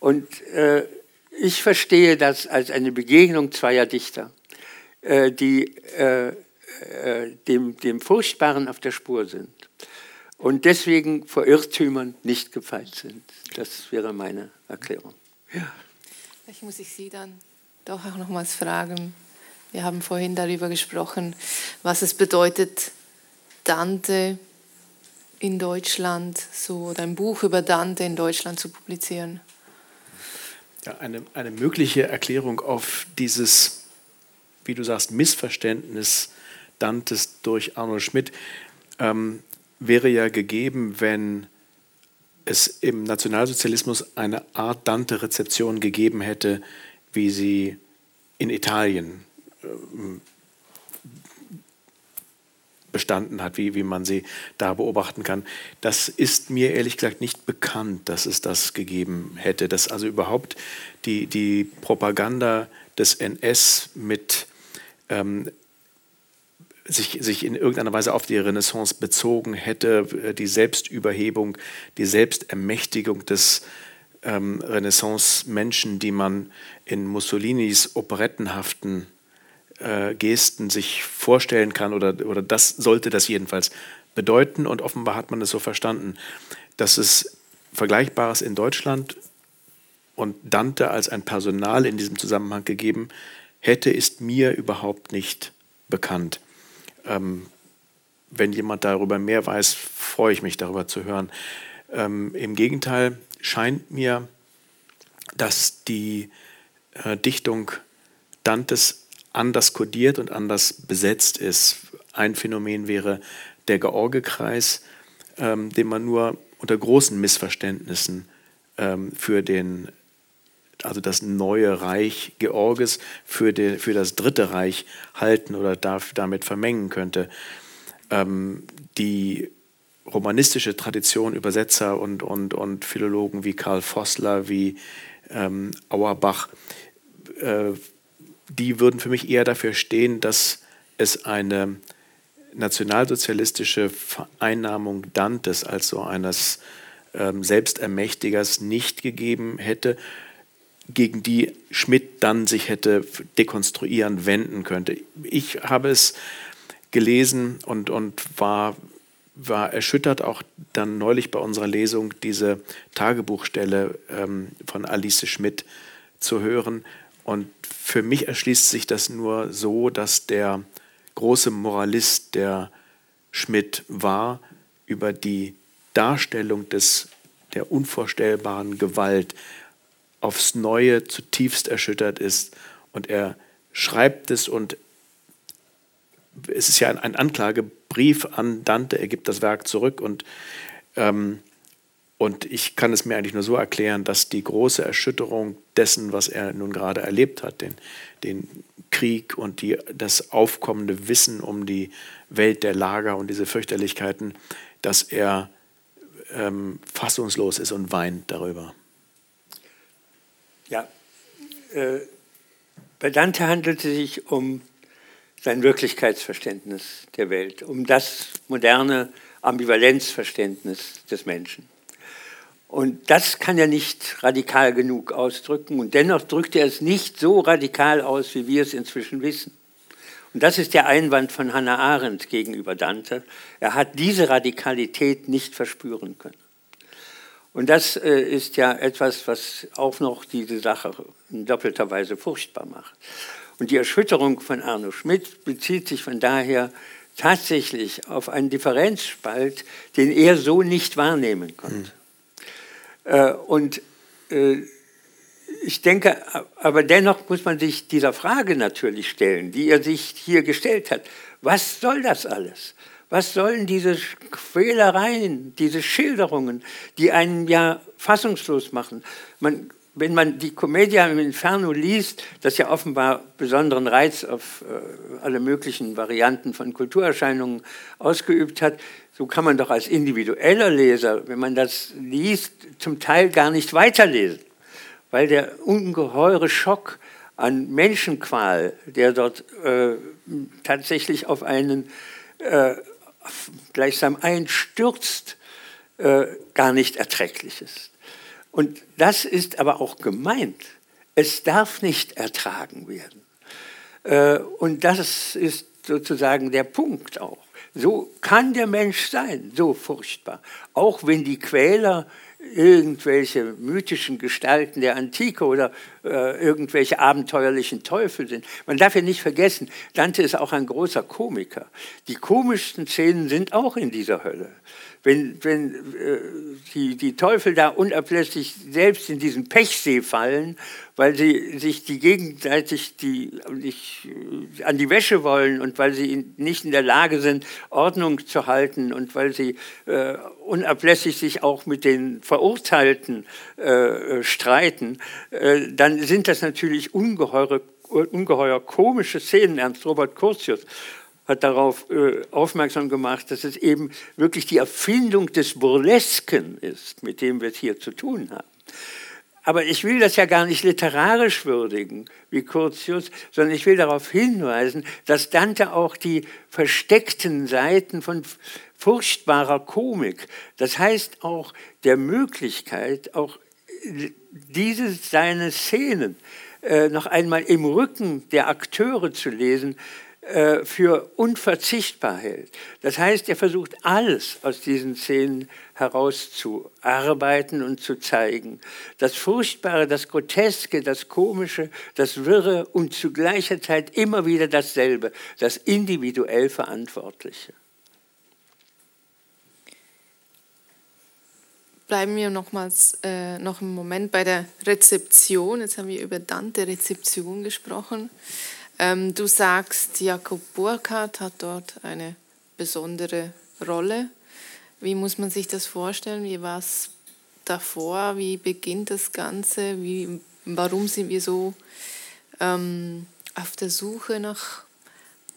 Und äh, ich verstehe das als eine Begegnung zweier Dichter, äh, die äh, äh, dem, dem Furchtbaren auf der Spur sind und deswegen vor Irrtümern nicht gefeit sind. Das wäre meine Erklärung. Ja. Vielleicht muss ich Sie dann doch auch nochmals fragen. Wir haben vorhin darüber gesprochen, was es bedeutet, Dante in Deutschland, so oder ein Buch über Dante in Deutschland zu publizieren. Ja, eine, eine mögliche Erklärung auf dieses, wie du sagst, Missverständnis Dantes durch Arnold Schmidt ähm, wäre ja gegeben, wenn es im Nationalsozialismus eine Art Dante-Rezeption gegeben hätte, wie sie in Italien ähm, bestanden hat, wie, wie man sie da beobachten kann. Das ist mir ehrlich gesagt nicht bekannt, dass es das gegeben hätte, dass also überhaupt die, die Propaganda des NS mit ähm, sich, sich in irgendeiner Weise auf die Renaissance bezogen hätte, die Selbstüberhebung, die Selbstermächtigung des ähm, Renaissance-Menschen, die man in Mussolinis operettenhaften äh, Gesten sich vorstellen kann, oder, oder das sollte das jedenfalls bedeuten. Und offenbar hat man es so verstanden, dass es Vergleichbares in Deutschland und Dante als ein Personal in diesem Zusammenhang gegeben hätte, ist mir überhaupt nicht bekannt. Ähm, wenn jemand darüber mehr weiß, freue ich mich darüber zu hören. Ähm, Im Gegenteil scheint mir, dass die äh, Dichtung Dantes anders kodiert und anders besetzt ist. Ein Phänomen wäre der Georgekreis, ähm, den man nur unter großen Missverständnissen ähm, für den also das neue Reich Georges für, den, für das dritte Reich halten oder darf, damit vermengen könnte. Ähm, die romanistische Tradition, Übersetzer und, und, und Philologen wie Karl Vossler, wie ähm, Auerbach, äh, die würden für mich eher dafür stehen, dass es eine nationalsozialistische Vereinnahmung Dantes als so eines ähm, Selbstermächtigers nicht gegeben hätte, gegen die Schmidt dann sich hätte dekonstruieren wenden könnte. Ich habe es gelesen und, und war, war erschüttert, auch dann neulich bei unserer Lesung diese Tagebuchstelle ähm, von Alice Schmidt zu hören. Und für mich erschließt sich das nur so, dass der große Moralist, der Schmidt war, über die Darstellung des, der unvorstellbaren Gewalt aufs Neue zutiefst erschüttert ist. Und er schreibt es und es ist ja ein, Anklagebrief an Dante, er gibt das Werk zurück und, ähm, und ich kann es mir eigentlich nur so erklären, dass die große Erschütterung dessen, was er nun gerade erlebt hat, den, den Krieg und die, das aufkommende Wissen um die Welt der Lager und diese Fürchterlichkeiten, dass er ähm, fassungslos ist und weint darüber. Ja, äh, bei Dante handelt es sich um sein Wirklichkeitsverständnis der Welt, um das moderne Ambivalenzverständnis des Menschen. Und das kann er nicht radikal genug ausdrücken. Und dennoch drückt er es nicht so radikal aus, wie wir es inzwischen wissen. Und das ist der Einwand von Hannah Arendt gegenüber Dante. Er hat diese Radikalität nicht verspüren können. Und das äh, ist ja etwas, was auch noch diese Sache in doppelter Weise furchtbar macht. Und die Erschütterung von Arno Schmidt bezieht sich von daher tatsächlich auf einen Differenzspalt, den er so nicht wahrnehmen konnte. Mhm. Und äh, ich denke, aber dennoch muss man sich dieser Frage natürlich stellen, die er sich hier gestellt hat. Was soll das alles? Was sollen diese Quälereien, diese Schilderungen, die einen ja fassungslos machen? Man, wenn man die Commedia im Inferno liest, das ja offenbar besonderen Reiz auf äh, alle möglichen Varianten von Kulturerscheinungen ausgeübt hat, so kann man doch als individueller Leser, wenn man das liest, zum Teil gar nicht weiterlesen, weil der ungeheure Schock an Menschenqual, der dort äh, tatsächlich auf einen äh, gleichsam einstürzt, äh, gar nicht erträglich ist. Und das ist aber auch gemeint. Es darf nicht ertragen werden. Äh, und das ist sozusagen der Punkt auch. So kann der Mensch sein, so furchtbar. Auch wenn die Quäler irgendwelche mythischen Gestalten der Antike oder äh, irgendwelche abenteuerlichen Teufel sind. Man darf ja nicht vergessen, Dante ist auch ein großer Komiker. Die komischsten Szenen sind auch in dieser Hölle wenn, wenn äh, die, die Teufel da unablässig selbst in diesen Pechsee fallen, weil sie sich die gegenseitig die, nicht, äh, an die Wäsche wollen und weil sie nicht in der Lage sind, Ordnung zu halten und weil sie äh, unablässig sich auch mit den Verurteilten äh, streiten, äh, dann sind das natürlich ungeheure, ungeheuer komische Szenen. Ernst Robert Curtius hat darauf äh, aufmerksam gemacht, dass es eben wirklich die Erfindung des Burlesken ist, mit dem wir es hier zu tun haben. Aber ich will das ja gar nicht literarisch würdigen, wie Curtius, sondern ich will darauf hinweisen, dass Dante auch die versteckten Seiten von furchtbarer Komik, das heißt auch der Möglichkeit, auch diese seine Szenen äh, noch einmal im Rücken der Akteure zu lesen, äh, für unverzichtbar hält. Das heißt, er versucht alles aus diesen Szenen herauszuarbeiten und zu zeigen. Das Furchtbare, das Groteske, das Komische, das Wirre und zu gleicher Zeit immer wieder dasselbe, das individuell Verantwortliche. Bleiben wir nochmals äh, noch einen Moment bei der Rezeption. Jetzt haben wir über Dante-Rezeption gesprochen. Ähm, du sagst, Jakob Burkhardt hat dort eine besondere Rolle. Wie muss man sich das vorstellen? Wie war es davor? Wie beginnt das Ganze? Wie, warum sind wir so ähm, auf der Suche nach,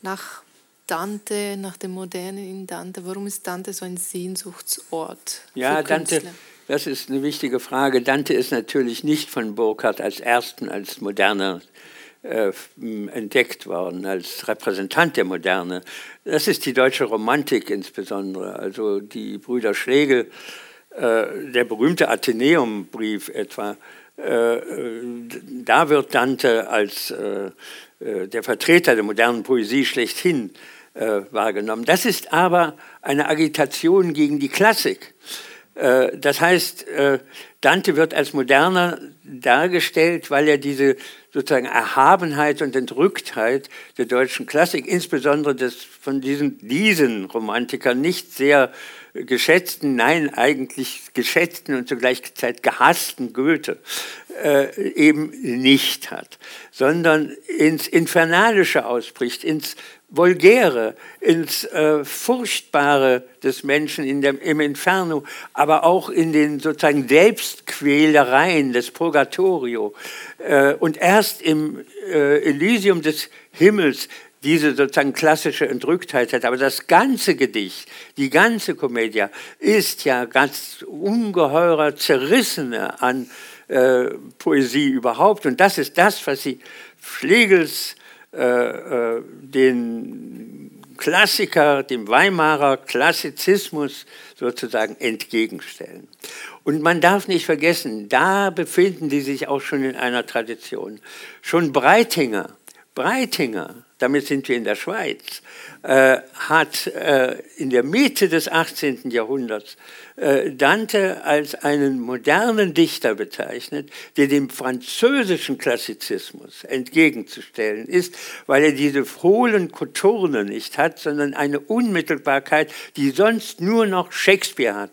nach Dante, nach dem Modernen in Dante? Warum ist Dante so ein Sehnsuchtsort? Ja, Dante, das ist eine wichtige Frage. Dante ist natürlich nicht von Burkhardt als ersten, als moderner entdeckt worden als Repräsentant der Moderne. Das ist die deutsche Romantik insbesondere. Also die Brüder Schlegel, äh, der berühmte Athenäumbrief etwa, äh, da wird Dante als der Vertreter der modernen Poesie schlechthin wahrgenommen. Das ist aber eine Agitation gegen die Klassik. Das heißt, Dante wird als moderner dargestellt, weil er diese sozusagen Erhabenheit und Entrücktheit der deutschen Klassik, insbesondere des von diesen, diesen Romantikern nicht sehr geschätzten, nein, eigentlich geschätzten und zur gleichen Zeit gehassten Goethe äh, eben nicht hat, sondern ins Infernalische ausbricht, ins Vulgäre, ins äh, Furchtbare des Menschen in dem, im Inferno, aber auch in den sozusagen Selbstquälereien des Purgatorio. Äh, und erst im äh, Elysium des Himmels diese sozusagen klassische Entrücktheit hat. Aber das ganze Gedicht, die ganze Komödie ist ja ganz ungeheurer Zerrissene an äh, Poesie überhaupt. Und das ist das, was sie Schlegels äh, äh, den Klassiker, dem Weimarer Klassizismus sozusagen entgegenstellen. Und man darf nicht vergessen, da befinden die sich auch schon in einer Tradition. Schon Breitinger, Breitinger, damit sind wir in der Schweiz, äh, hat äh, in der Mitte des 18. Jahrhunderts äh, Dante als einen modernen Dichter bezeichnet, der dem französischen Klassizismus entgegenzustellen ist, weil er diese hohlen Koturne nicht hat, sondern eine Unmittelbarkeit, die sonst nur noch Shakespeare hat.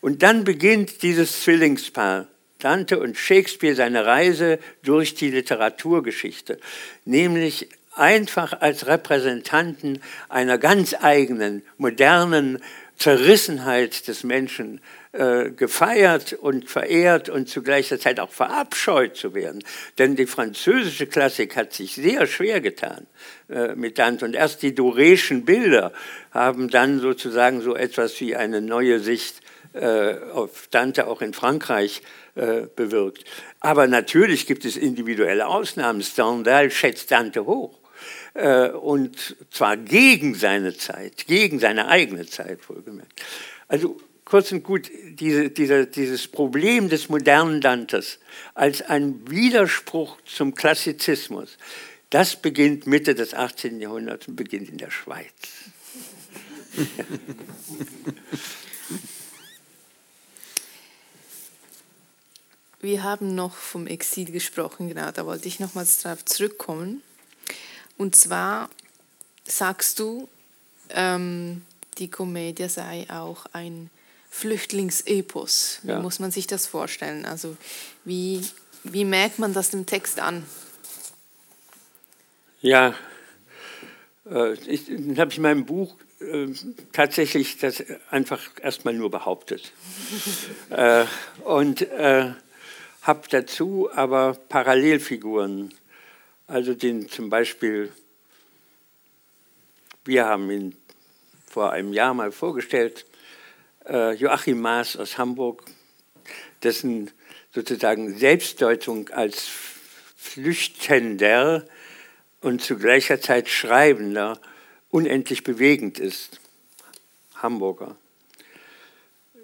Und dann beginnt dieses Zwillingspaar. Dante und Shakespeare seine Reise durch die Literaturgeschichte, nämlich einfach als Repräsentanten einer ganz eigenen, modernen Zerrissenheit des Menschen äh, gefeiert und verehrt und zu gleicher Zeit auch verabscheut zu werden. Denn die französische Klassik hat sich sehr schwer getan äh, mit Dante. Und erst die Doreschen Bilder haben dann sozusagen so etwas wie eine neue Sicht äh, auf Dante auch in Frankreich äh, bewirkt. Aber natürlich gibt es individuelle Ausnahmen. Stendhal schätzt Dante hoch. Äh, und zwar gegen seine Zeit, gegen seine eigene Zeit wohlgemerkt. Also kurz und gut, diese, diese, dieses Problem des modernen Dantes als ein Widerspruch zum Klassizismus, das beginnt Mitte des 18. Jahrhunderts und beginnt in der Schweiz. Wir haben noch vom Exil gesprochen, genau, da wollte ich nochmals darauf zurückkommen. Und zwar sagst du, ähm, die Komödie sei auch ein Flüchtlingsepos. Wie ja. muss man sich das vorstellen? Also wie, wie merkt man das dem Text an? Ja, äh, ich habe in meinem Buch äh, tatsächlich das einfach erstmal nur behauptet. äh, und äh, habe dazu aber Parallelfiguren also den zum Beispiel, wir haben ihn vor einem Jahr mal vorgestellt, äh, Joachim Maas aus Hamburg, dessen sozusagen Selbstdeutung als Flüchtender und zu gleicher Zeit Schreibender unendlich bewegend ist. Hamburger.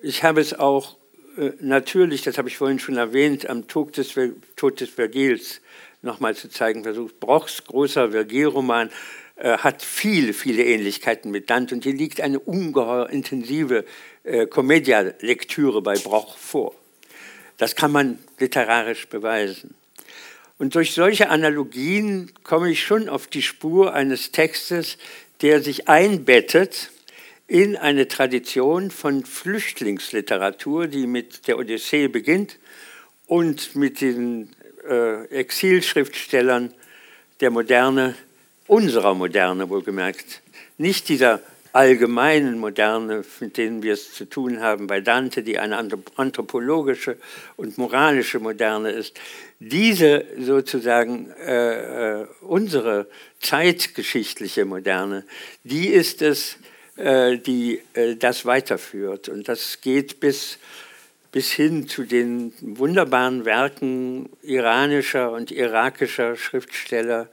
Ich habe es auch äh, natürlich, das habe ich vorhin schon erwähnt, am Tod des, Tod des Vergils nochmal zu zeigen versucht. Brochs großer Vergil-Roman äh, hat viele, viele Ähnlichkeiten mit Dante. Und hier liegt eine ungeheuer intensive äh, Commedia-Lektüre bei Broch vor. Das kann man literarisch beweisen. Und durch solche Analogien komme ich schon auf die Spur eines Textes, der sich einbettet in eine Tradition von Flüchtlingsliteratur, die mit der Odyssee beginnt und mit den äh, Exilschriftstellern der Moderne, unserer Moderne wohlgemerkt, nicht dieser allgemeinen Moderne, mit denen wir es zu tun haben bei Dante, die eine anthropologische und moralische Moderne ist. Diese sozusagen äh, äh, unsere zeitgeschichtliche Moderne, die ist es, äh, die äh, das weiterführt. Und das geht bis, bis hin zu den wunderbaren Werken iranischer und irakischer Schriftsteller,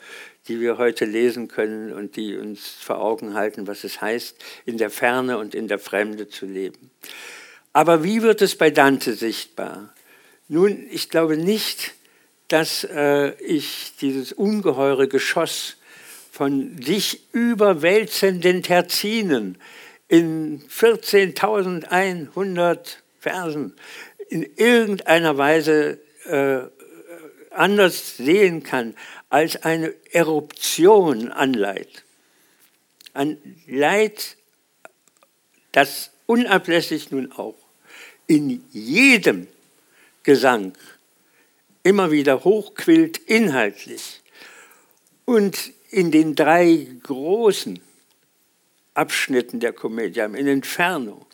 die wir heute lesen können und die uns vor Augen halten, was es heißt, in der Ferne und in der Fremde zu leben. Aber wie wird es bei Dante sichtbar? Nun, ich glaube nicht, dass äh, ich dieses ungeheure Geschoss von sich überwälzenden Terzinen in 14.100 Versen in irgendeiner Weise äh, anders sehen kann als eine Eruption an Leid. Ein Leid, das unablässig nun auch in jedem Gesang immer wieder hochquillt inhaltlich und in den drei großen Abschnitten der Komödie, im Inferno,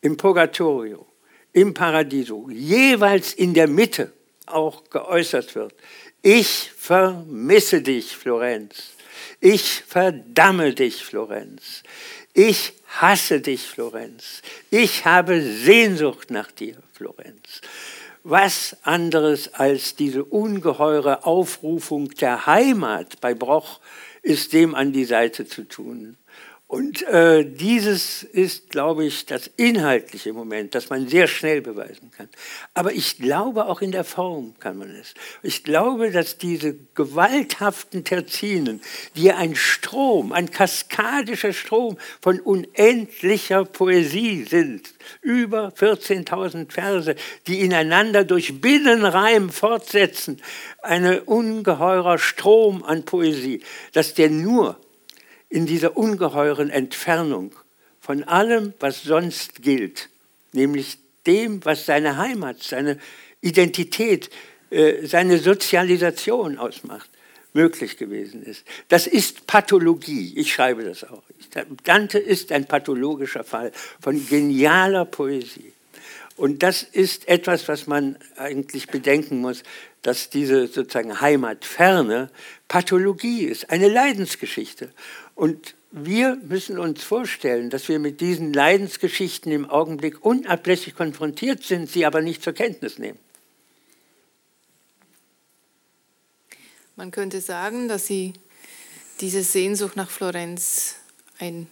im Purgatorio, im Paradiso, jeweils in der Mitte auch geäußert wird. Ich vermisse dich, Florenz. Ich verdamme dich, Florenz. Ich hasse dich, Florenz. Ich habe Sehnsucht nach dir, Florenz. Was anderes als diese ungeheure Aufrufung der Heimat bei Broch ist dem an die Seite zu tun. Und äh, dieses ist, glaube ich, das inhaltliche Moment, das man sehr schnell beweisen kann. Aber ich glaube, auch in der Form kann man es. Ich glaube, dass diese gewalthaften Terzinen, die ein Strom, ein kaskadischer Strom von unendlicher Poesie sind, über 14.000 Verse, die ineinander durch Binnenreim fortsetzen, ein ungeheurer Strom an Poesie, dass der nur in dieser ungeheuren Entfernung von allem, was sonst gilt, nämlich dem, was seine Heimat, seine Identität, äh, seine Sozialisation ausmacht, möglich gewesen ist. Das ist Pathologie. Ich schreibe das auch. Dante ist ein pathologischer Fall von genialer Poesie. Und das ist etwas, was man eigentlich bedenken muss, dass diese sozusagen Heimatferne Pathologie ist, eine Leidensgeschichte. Und wir müssen uns vorstellen, dass wir mit diesen Leidensgeschichten im Augenblick unablässig konfrontiert sind, sie aber nicht zur Kenntnis nehmen. Man könnte sagen, dass sie diese Sehnsucht nach Florenz ein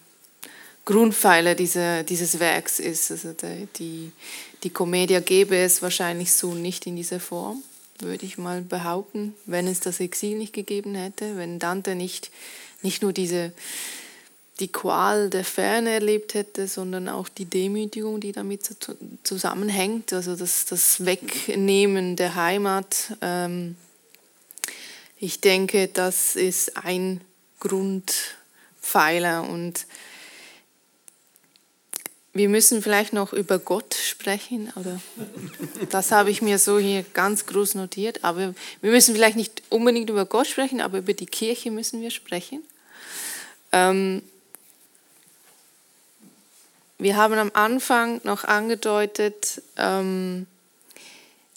Grundpfeiler dieser, dieses Werks ist. Also die, die, Commedia gäbe es wahrscheinlich so nicht in dieser Form, würde ich mal behaupten, wenn es das Exil nicht gegeben hätte, wenn Dante nicht, nicht nur diese, die Qual der Ferne erlebt hätte, sondern auch die Demütigung, die damit zusammenhängt, also das, das Wegnehmen der Heimat. Ähm, ich denke, das ist ein Grundpfeiler und wir müssen vielleicht noch über Gott sprechen, oder? Das habe ich mir so hier ganz groß notiert. Aber wir müssen vielleicht nicht unbedingt über Gott sprechen, aber über die Kirche müssen wir sprechen. Ähm, wir haben am Anfang noch angedeutet, ähm,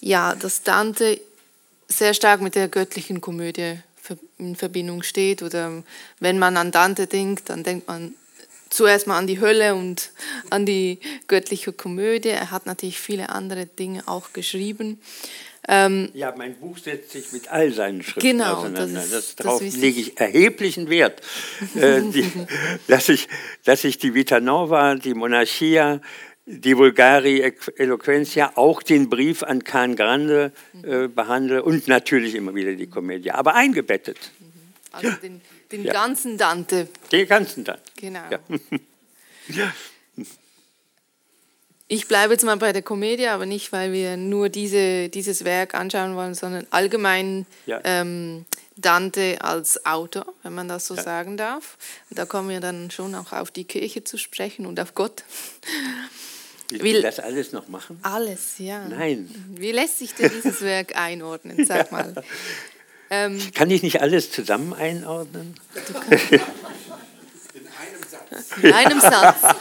ja, dass Dante sehr stark mit der göttlichen Komödie in Verbindung steht. Oder wenn man an Dante denkt, dann denkt man zuerst mal an die Hölle und an die göttliche Komödie. Er hat natürlich viele andere Dinge auch geschrieben. Ähm, ja, mein Buch setzt sich mit all seinen Schriften genau, auseinander. Das ist, das, darauf das lege ich erheblichen Wert, äh, die, dass, ich, dass ich die Vita Nova, die Monarchia, die Vulgari Eloquentia, auch den Brief an Can Grande äh, behandle und natürlich immer wieder die Komödie, aber eingebettet Also den, den ja. ganzen Dante. Den ganzen Dante. Genau. Ja. Ich bleibe jetzt mal bei der Komödie, aber nicht, weil wir nur diese, dieses Werk anschauen wollen, sondern allgemein ja. ähm, Dante als Autor, wenn man das so ja. sagen darf. Da kommen wir dann schon auch auf die Kirche zu sprechen und auf Gott. Willst Wie, du das alles noch machen? Alles, ja. Nein. Wie lässt sich denn dieses Werk einordnen? Sag mal. Ähm, Kann ich nicht alles zusammen einordnen? In einem Satz. In einem Satz.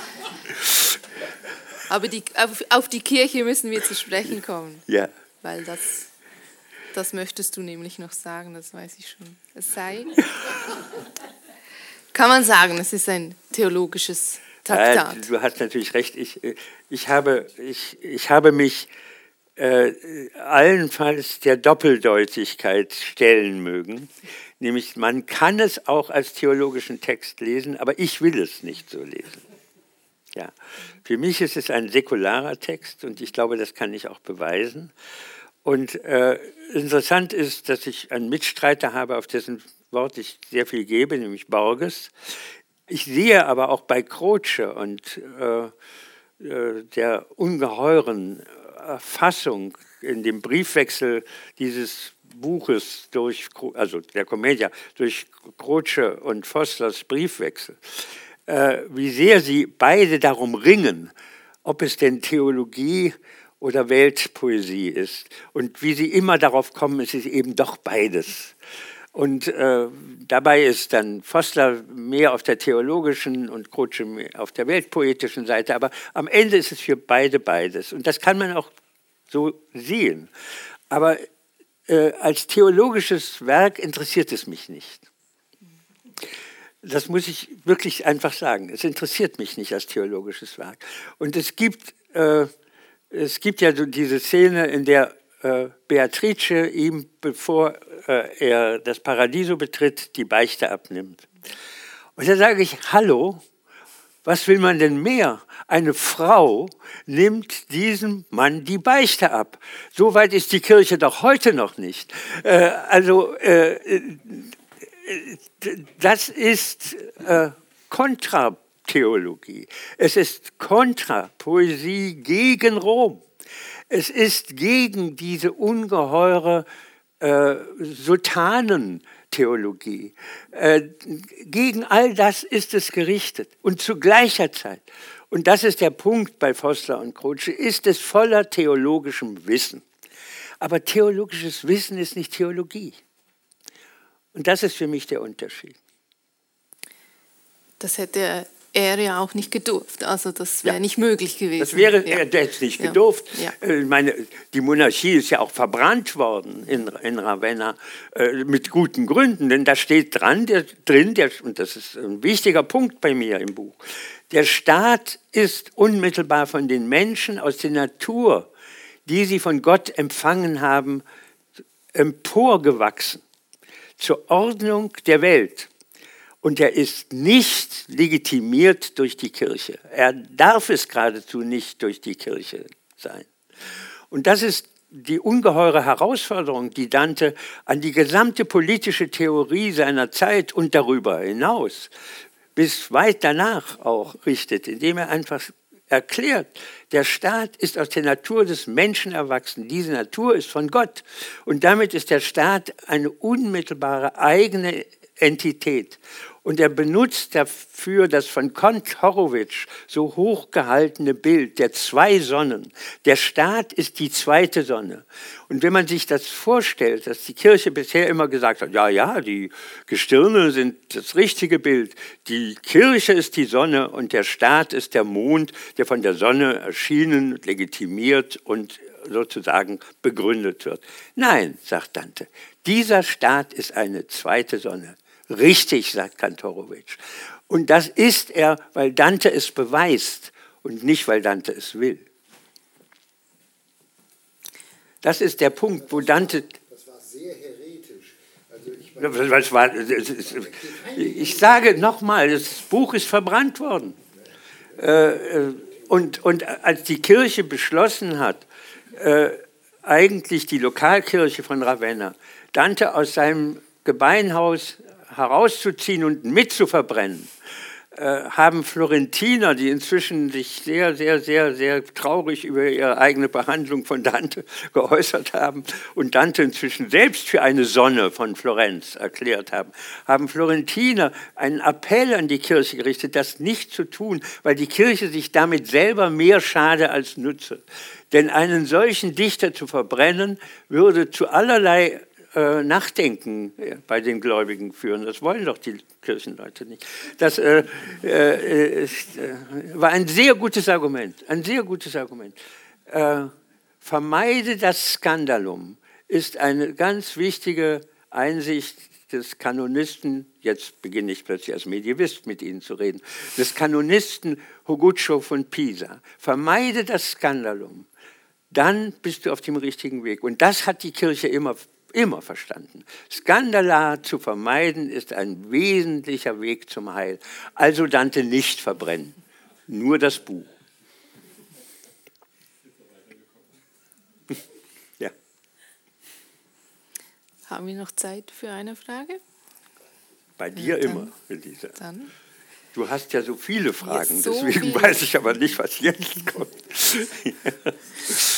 Aber die, auf, auf, die Kirche müssen wir zu sprechen kommen. Ja. Weil das, das möchtest du nämlich noch sagen, das weiß ich schon. Es sei. Kann man sagen, es ist ein theologisches Traktat. Du hast natürlich recht. Ich, ich, habe, ich, ich habe mich äh, allenfalls der Doppeldeutigkeit stellen mögen. Nämlich, man kann es auch als theologischen Text lesen, aber ich will es nicht so lesen. Ja. Für mich ist es ein säkularer Text und ich glaube, das kann ich auch beweisen. Und äh, interessant ist, dass ich einen Mitstreiter habe, auf dessen Wort ich sehr viel gebe, nämlich Borges. Ich sehe aber auch bei Croce und äh, äh der ungeheuren Erfassung in dem Briefwechsel dieses Buches durch, also der Komödie, durch Croce und Fosslers Briefwechsel, äh, wie sehr sie beide darum ringen, ob es denn Theologie oder Weltpoesie ist. Und wie sie immer darauf kommen, es ist eben doch beides. Und äh, dabei ist dann Fossler mehr auf der theologischen und Croce auf der weltpoetischen Seite. Aber am Ende ist es für beide beides. Und das kann man auch so sehen. Aber äh, als theologisches Werk interessiert es mich nicht. Das muss ich wirklich einfach sagen. Es interessiert mich nicht als theologisches Werk. Und es gibt, äh, es gibt ja so diese Szene, in der äh, Beatrice ihm, bevor äh, er das Paradiso betritt, die Beichte abnimmt. Und da sage ich, hallo, was will man denn mehr? Eine Frau nimmt diesem Mann die Beichte ab. So weit ist die Kirche doch heute noch nicht. Äh, also äh, das ist äh, Kontratheologie. Es ist Kontrapoesie gegen Rom. Es ist gegen diese ungeheure äh, Sultanentheologie. Äh, gegen all das ist es gerichtet. Und zu gleicher Zeit, und das ist der Punkt bei Foster und Croce, ist es voller theologischem Wissen. Aber theologisches Wissen ist nicht Theologie. Und das ist für mich der Unterschied. Das hätte er ja auch nicht gedurft. Also das wäre ja. nicht möglich gewesen. Das wäre ja. er hätte nicht gedurft. Ja. Äh, ich meine, die Monarchie ist ja auch verbrannt worden in, in Ravenna äh, mit guten Gründen, denn da steht dran, der, drin, der, und das ist ein wichtiger Punkt bei mir im Buch, der Staat ist unmittelbar von den Menschen aus der Natur, die sie von Gott empfangen haben, emporgewachsen zur Ordnung der Welt. Und er ist nicht legitimiert durch die Kirche. Er darf es geradezu nicht durch die Kirche sein. Und das ist die ungeheure Herausforderung, die Dante an die gesamte politische Theorie seiner Zeit und darüber hinaus bis weit danach auch richtet, indem er einfach erklärt, der Staat ist aus der Natur des Menschen erwachsen. Diese Natur ist von Gott. Und damit ist der Staat eine unmittelbare eigene Entität. Und er benutzt dafür das von Kont Horowitz so hochgehaltene Bild der zwei Sonnen. Der Staat ist die zweite Sonne. Und wenn man sich das vorstellt, dass die Kirche bisher immer gesagt hat, ja, ja, die Gestirne sind das richtige Bild. Die Kirche ist die Sonne und der Staat ist der Mond, der von der Sonne erschienen, legitimiert und sozusagen begründet wird. Nein, sagt Dante, dieser Staat ist eine zweite Sonne. Richtig, sagt Kantorowitsch. Und das ist er, weil Dante es beweist und nicht, weil Dante es will. Das ist der Punkt, wo Dante. Das war sehr heretisch. Also ich, war, ich sage nochmal, das Buch ist verbrannt worden. Äh, und, und als die Kirche beschlossen hat, äh, eigentlich die Lokalkirche von Ravenna, Dante aus seinem Gebeinhaus herauszuziehen und mitzuverbrennen, äh, haben Florentiner, die inzwischen sich sehr, sehr, sehr, sehr traurig über ihre eigene Behandlung von Dante geäußert haben und Dante inzwischen selbst für eine Sonne von Florenz erklärt haben, haben Florentiner einen Appell an die Kirche gerichtet, das nicht zu tun, weil die Kirche sich damit selber mehr schade als nütze. Denn einen solchen Dichter zu verbrennen, würde zu allerlei äh, Nachdenken äh, bei den Gläubigen führen. Das wollen doch die Kirchenleute nicht. Das äh, äh, ist, äh, war ein sehr gutes Argument, ein sehr gutes Argument. vermeide das Skandalum ist eine ganz wichtige Einsicht des Kanonisten, jetzt beginne ich plötzlich als Medievist mit Ihnen zu reden, des Kanonisten Hoguccio von Pisa. Vermeide das Skandalum, dann bist du auf dem richtigen Weg. Und das hat die Kirche immer immer verstanden. Skandala zu vermeiden ist ein wesentlicher Weg zum Heil. Also Dante nicht verbrennen, nur das Buch. Ja. Haben wir noch Zeit für eine Frage? Bei dir ja, immer, Elisa. Dann. Du hast ja so viele Fragen, so deswegen viel. weiß ich aber nicht, was jetzt kommt.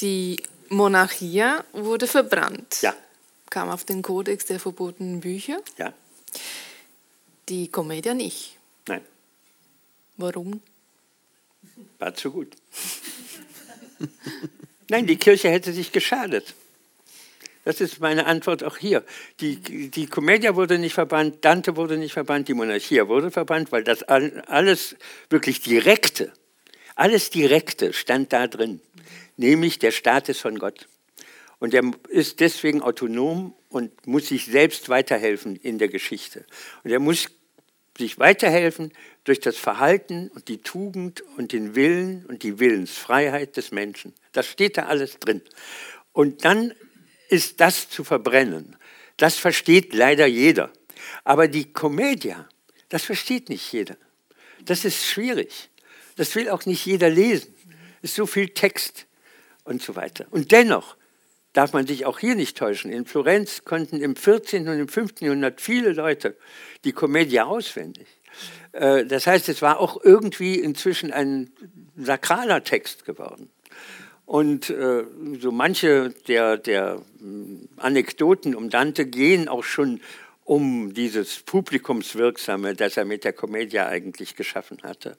Die Monarchie wurde verbrannt. Ja. Kam auf den Kodex der verbotenen Bücher. Ja. Die Komödie nicht. Nein. Warum? War zu gut. Nein, die Kirche hätte sich geschadet. Das ist meine Antwort auch hier. Die, die Komödie wurde nicht verbannt, Dante wurde nicht verbannt, die Monarchie wurde verbannt, weil das alles wirklich direkte, alles direkte stand da drin nämlich der Staat ist von Gott. Und er ist deswegen autonom und muss sich selbst weiterhelfen in der Geschichte. Und er muss sich weiterhelfen durch das Verhalten und die Tugend und den Willen und die Willensfreiheit des Menschen. Das steht da alles drin. Und dann ist das zu verbrennen. Das versteht leider jeder. Aber die Komödia, das versteht nicht jeder. Das ist schwierig. Das will auch nicht jeder lesen. Es ist so viel Text und so weiter. Und dennoch darf man sich auch hier nicht täuschen. In Florenz konnten im 14. und im 15. Jahrhundert viele Leute die Komödie auswendig. Äh, das heißt, es war auch irgendwie inzwischen ein sakraler Text geworden. Und äh, so manche der, der hm, Anekdoten um Dante gehen auch schon um dieses Publikumswirksame, das er mit der Komödie eigentlich geschaffen hatte.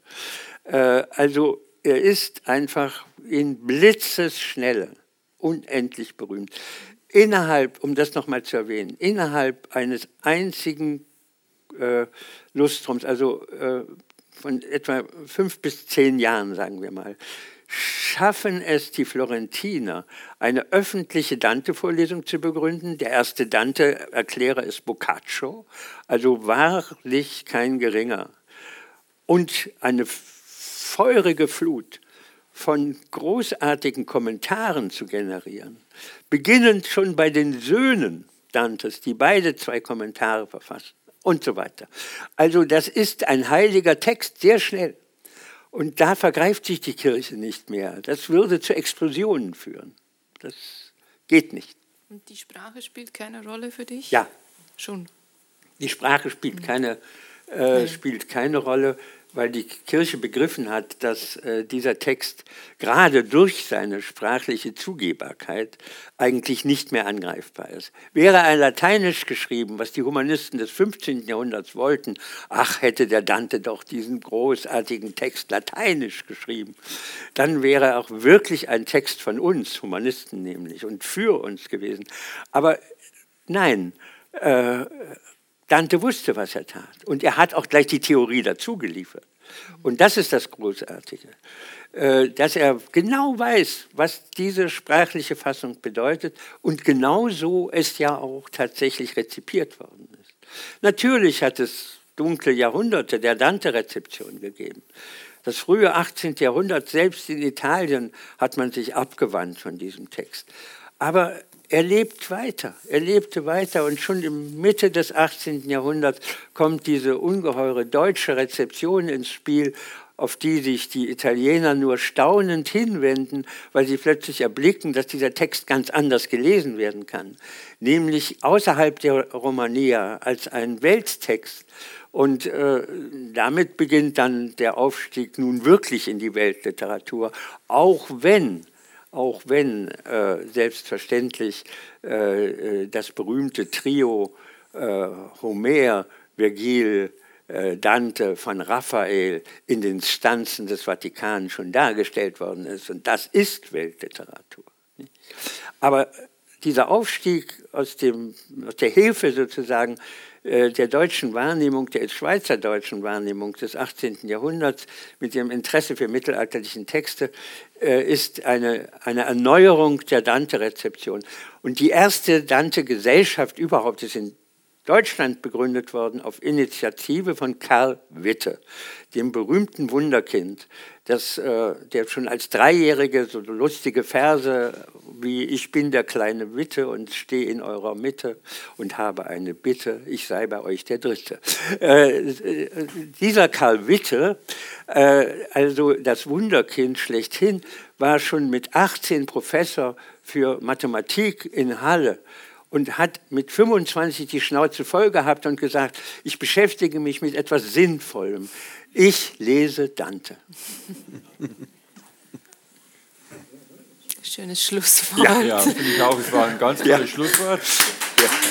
Äh, also er ist einfach in Blitzesschnelle unendlich berühmt. Innerhalb, um das nochmal zu erwähnen, innerhalb eines einzigen äh, Lustrums, also äh, von etwa fünf bis zehn Jahren, sagen wir mal, schaffen es die Florentiner, eine öffentliche Dante-Vorlesung zu begründen. Der erste Dante-Erklärer ist Boccaccio, also wahrlich kein geringer. Und eine feurige Flut von großartigen Kommentaren zu generieren, beginnend schon bei den Söhnen Dantes, die beide zwei Kommentare verfassen und so weiter. Also das ist ein heiliger Text, sehr schnell. Und da vergreift sich die Kirche nicht mehr. Das würde zu Explosionen führen. Das geht nicht. Und die Sprache spielt keine Rolle für dich? Ja. Schon. Die Sprache spielt keine, äh, spielt keine Rolle weil die Kirche begriffen hat, dass äh, dieser Text gerade durch seine sprachliche Zugebbarkeit eigentlich nicht mehr angreifbar ist. Wäre er lateinisch geschrieben, was die Humanisten des 15. Jahrhunderts wollten, ach, hätte der Dante doch diesen großartigen Text lateinisch geschrieben, dann wäre er auch wirklich ein Text von uns, Humanisten nämlich, und für uns gewesen. Aber nein, äh, Dante wusste, was er tat. Und er hat auch gleich die Theorie dazu geliefert. Und das ist das Großartige, äh, dass er genau weiß, was diese sprachliche Fassung bedeutet und genau so es ja auch tatsächlich rezipiert worden ist. Natürlich hat es dunkle Jahrhunderte der Dante-Rezeption gegeben. Das frühe 18. Jahrhundert, selbst in Italien, hat man sich abgewandt von diesem Text. Aber er lebt weiter, er lebte weiter und schon in Mitte des 18. Jahrhunderts kommt diese ungeheure deutsche Rezeption ins Spiel auf die sich die Italiener nur staunend hinwenden, weil sie plötzlich erblicken, dass dieser Text ganz anders gelesen werden kann, nämlich außerhalb der Romania als ein Welttext. Und äh, damit beginnt dann der Aufstieg nun wirklich in die Weltliteratur, auch wenn auch wenn äh, selbstverständlich äh, äh das berühmte Trio äh, Homer, Vergil, äh, Dante von Raphael in den Stanzen des Vatikan schon dargestellt worden ist. Und das ist Weltliteratur. Aber dieser Aufstieg aus, dem, aus der Hilfe sozusagen der deutschen Wahrnehmung, der schweizerdeutschen Wahrnehmung des 18. Jahrhunderts mit dem Interesse für mittelalterlichen Texte, äh, ist eine, eine Erneuerung der Dante-Rezeption. Und die erste Dante-Gesellschaft überhaupt ist in Deutschland begründet worden auf Initiative von Karl Witte, dem berühmten Wunderkind, das, äh, der schon als Dreijährige so lustige Verse wie Ich bin der kleine Witte und stehe in eurer Mitte und habe eine Bitte, ich sei bei euch der Dritte. Äh, dieser Karl Witte, äh, also das Wunderkind schlechthin, war schon mit 18 Professor für Mathematik in Halle und hat mit 25 die Schnauze voll gehabt und gesagt, ich beschäftige mich mit etwas Sinnvollem. Ich lese Dante. Schönes Schlusswort. Ja, ja finde ich auch. Es war ein ganz tolles ja. Schlusswort. Ja.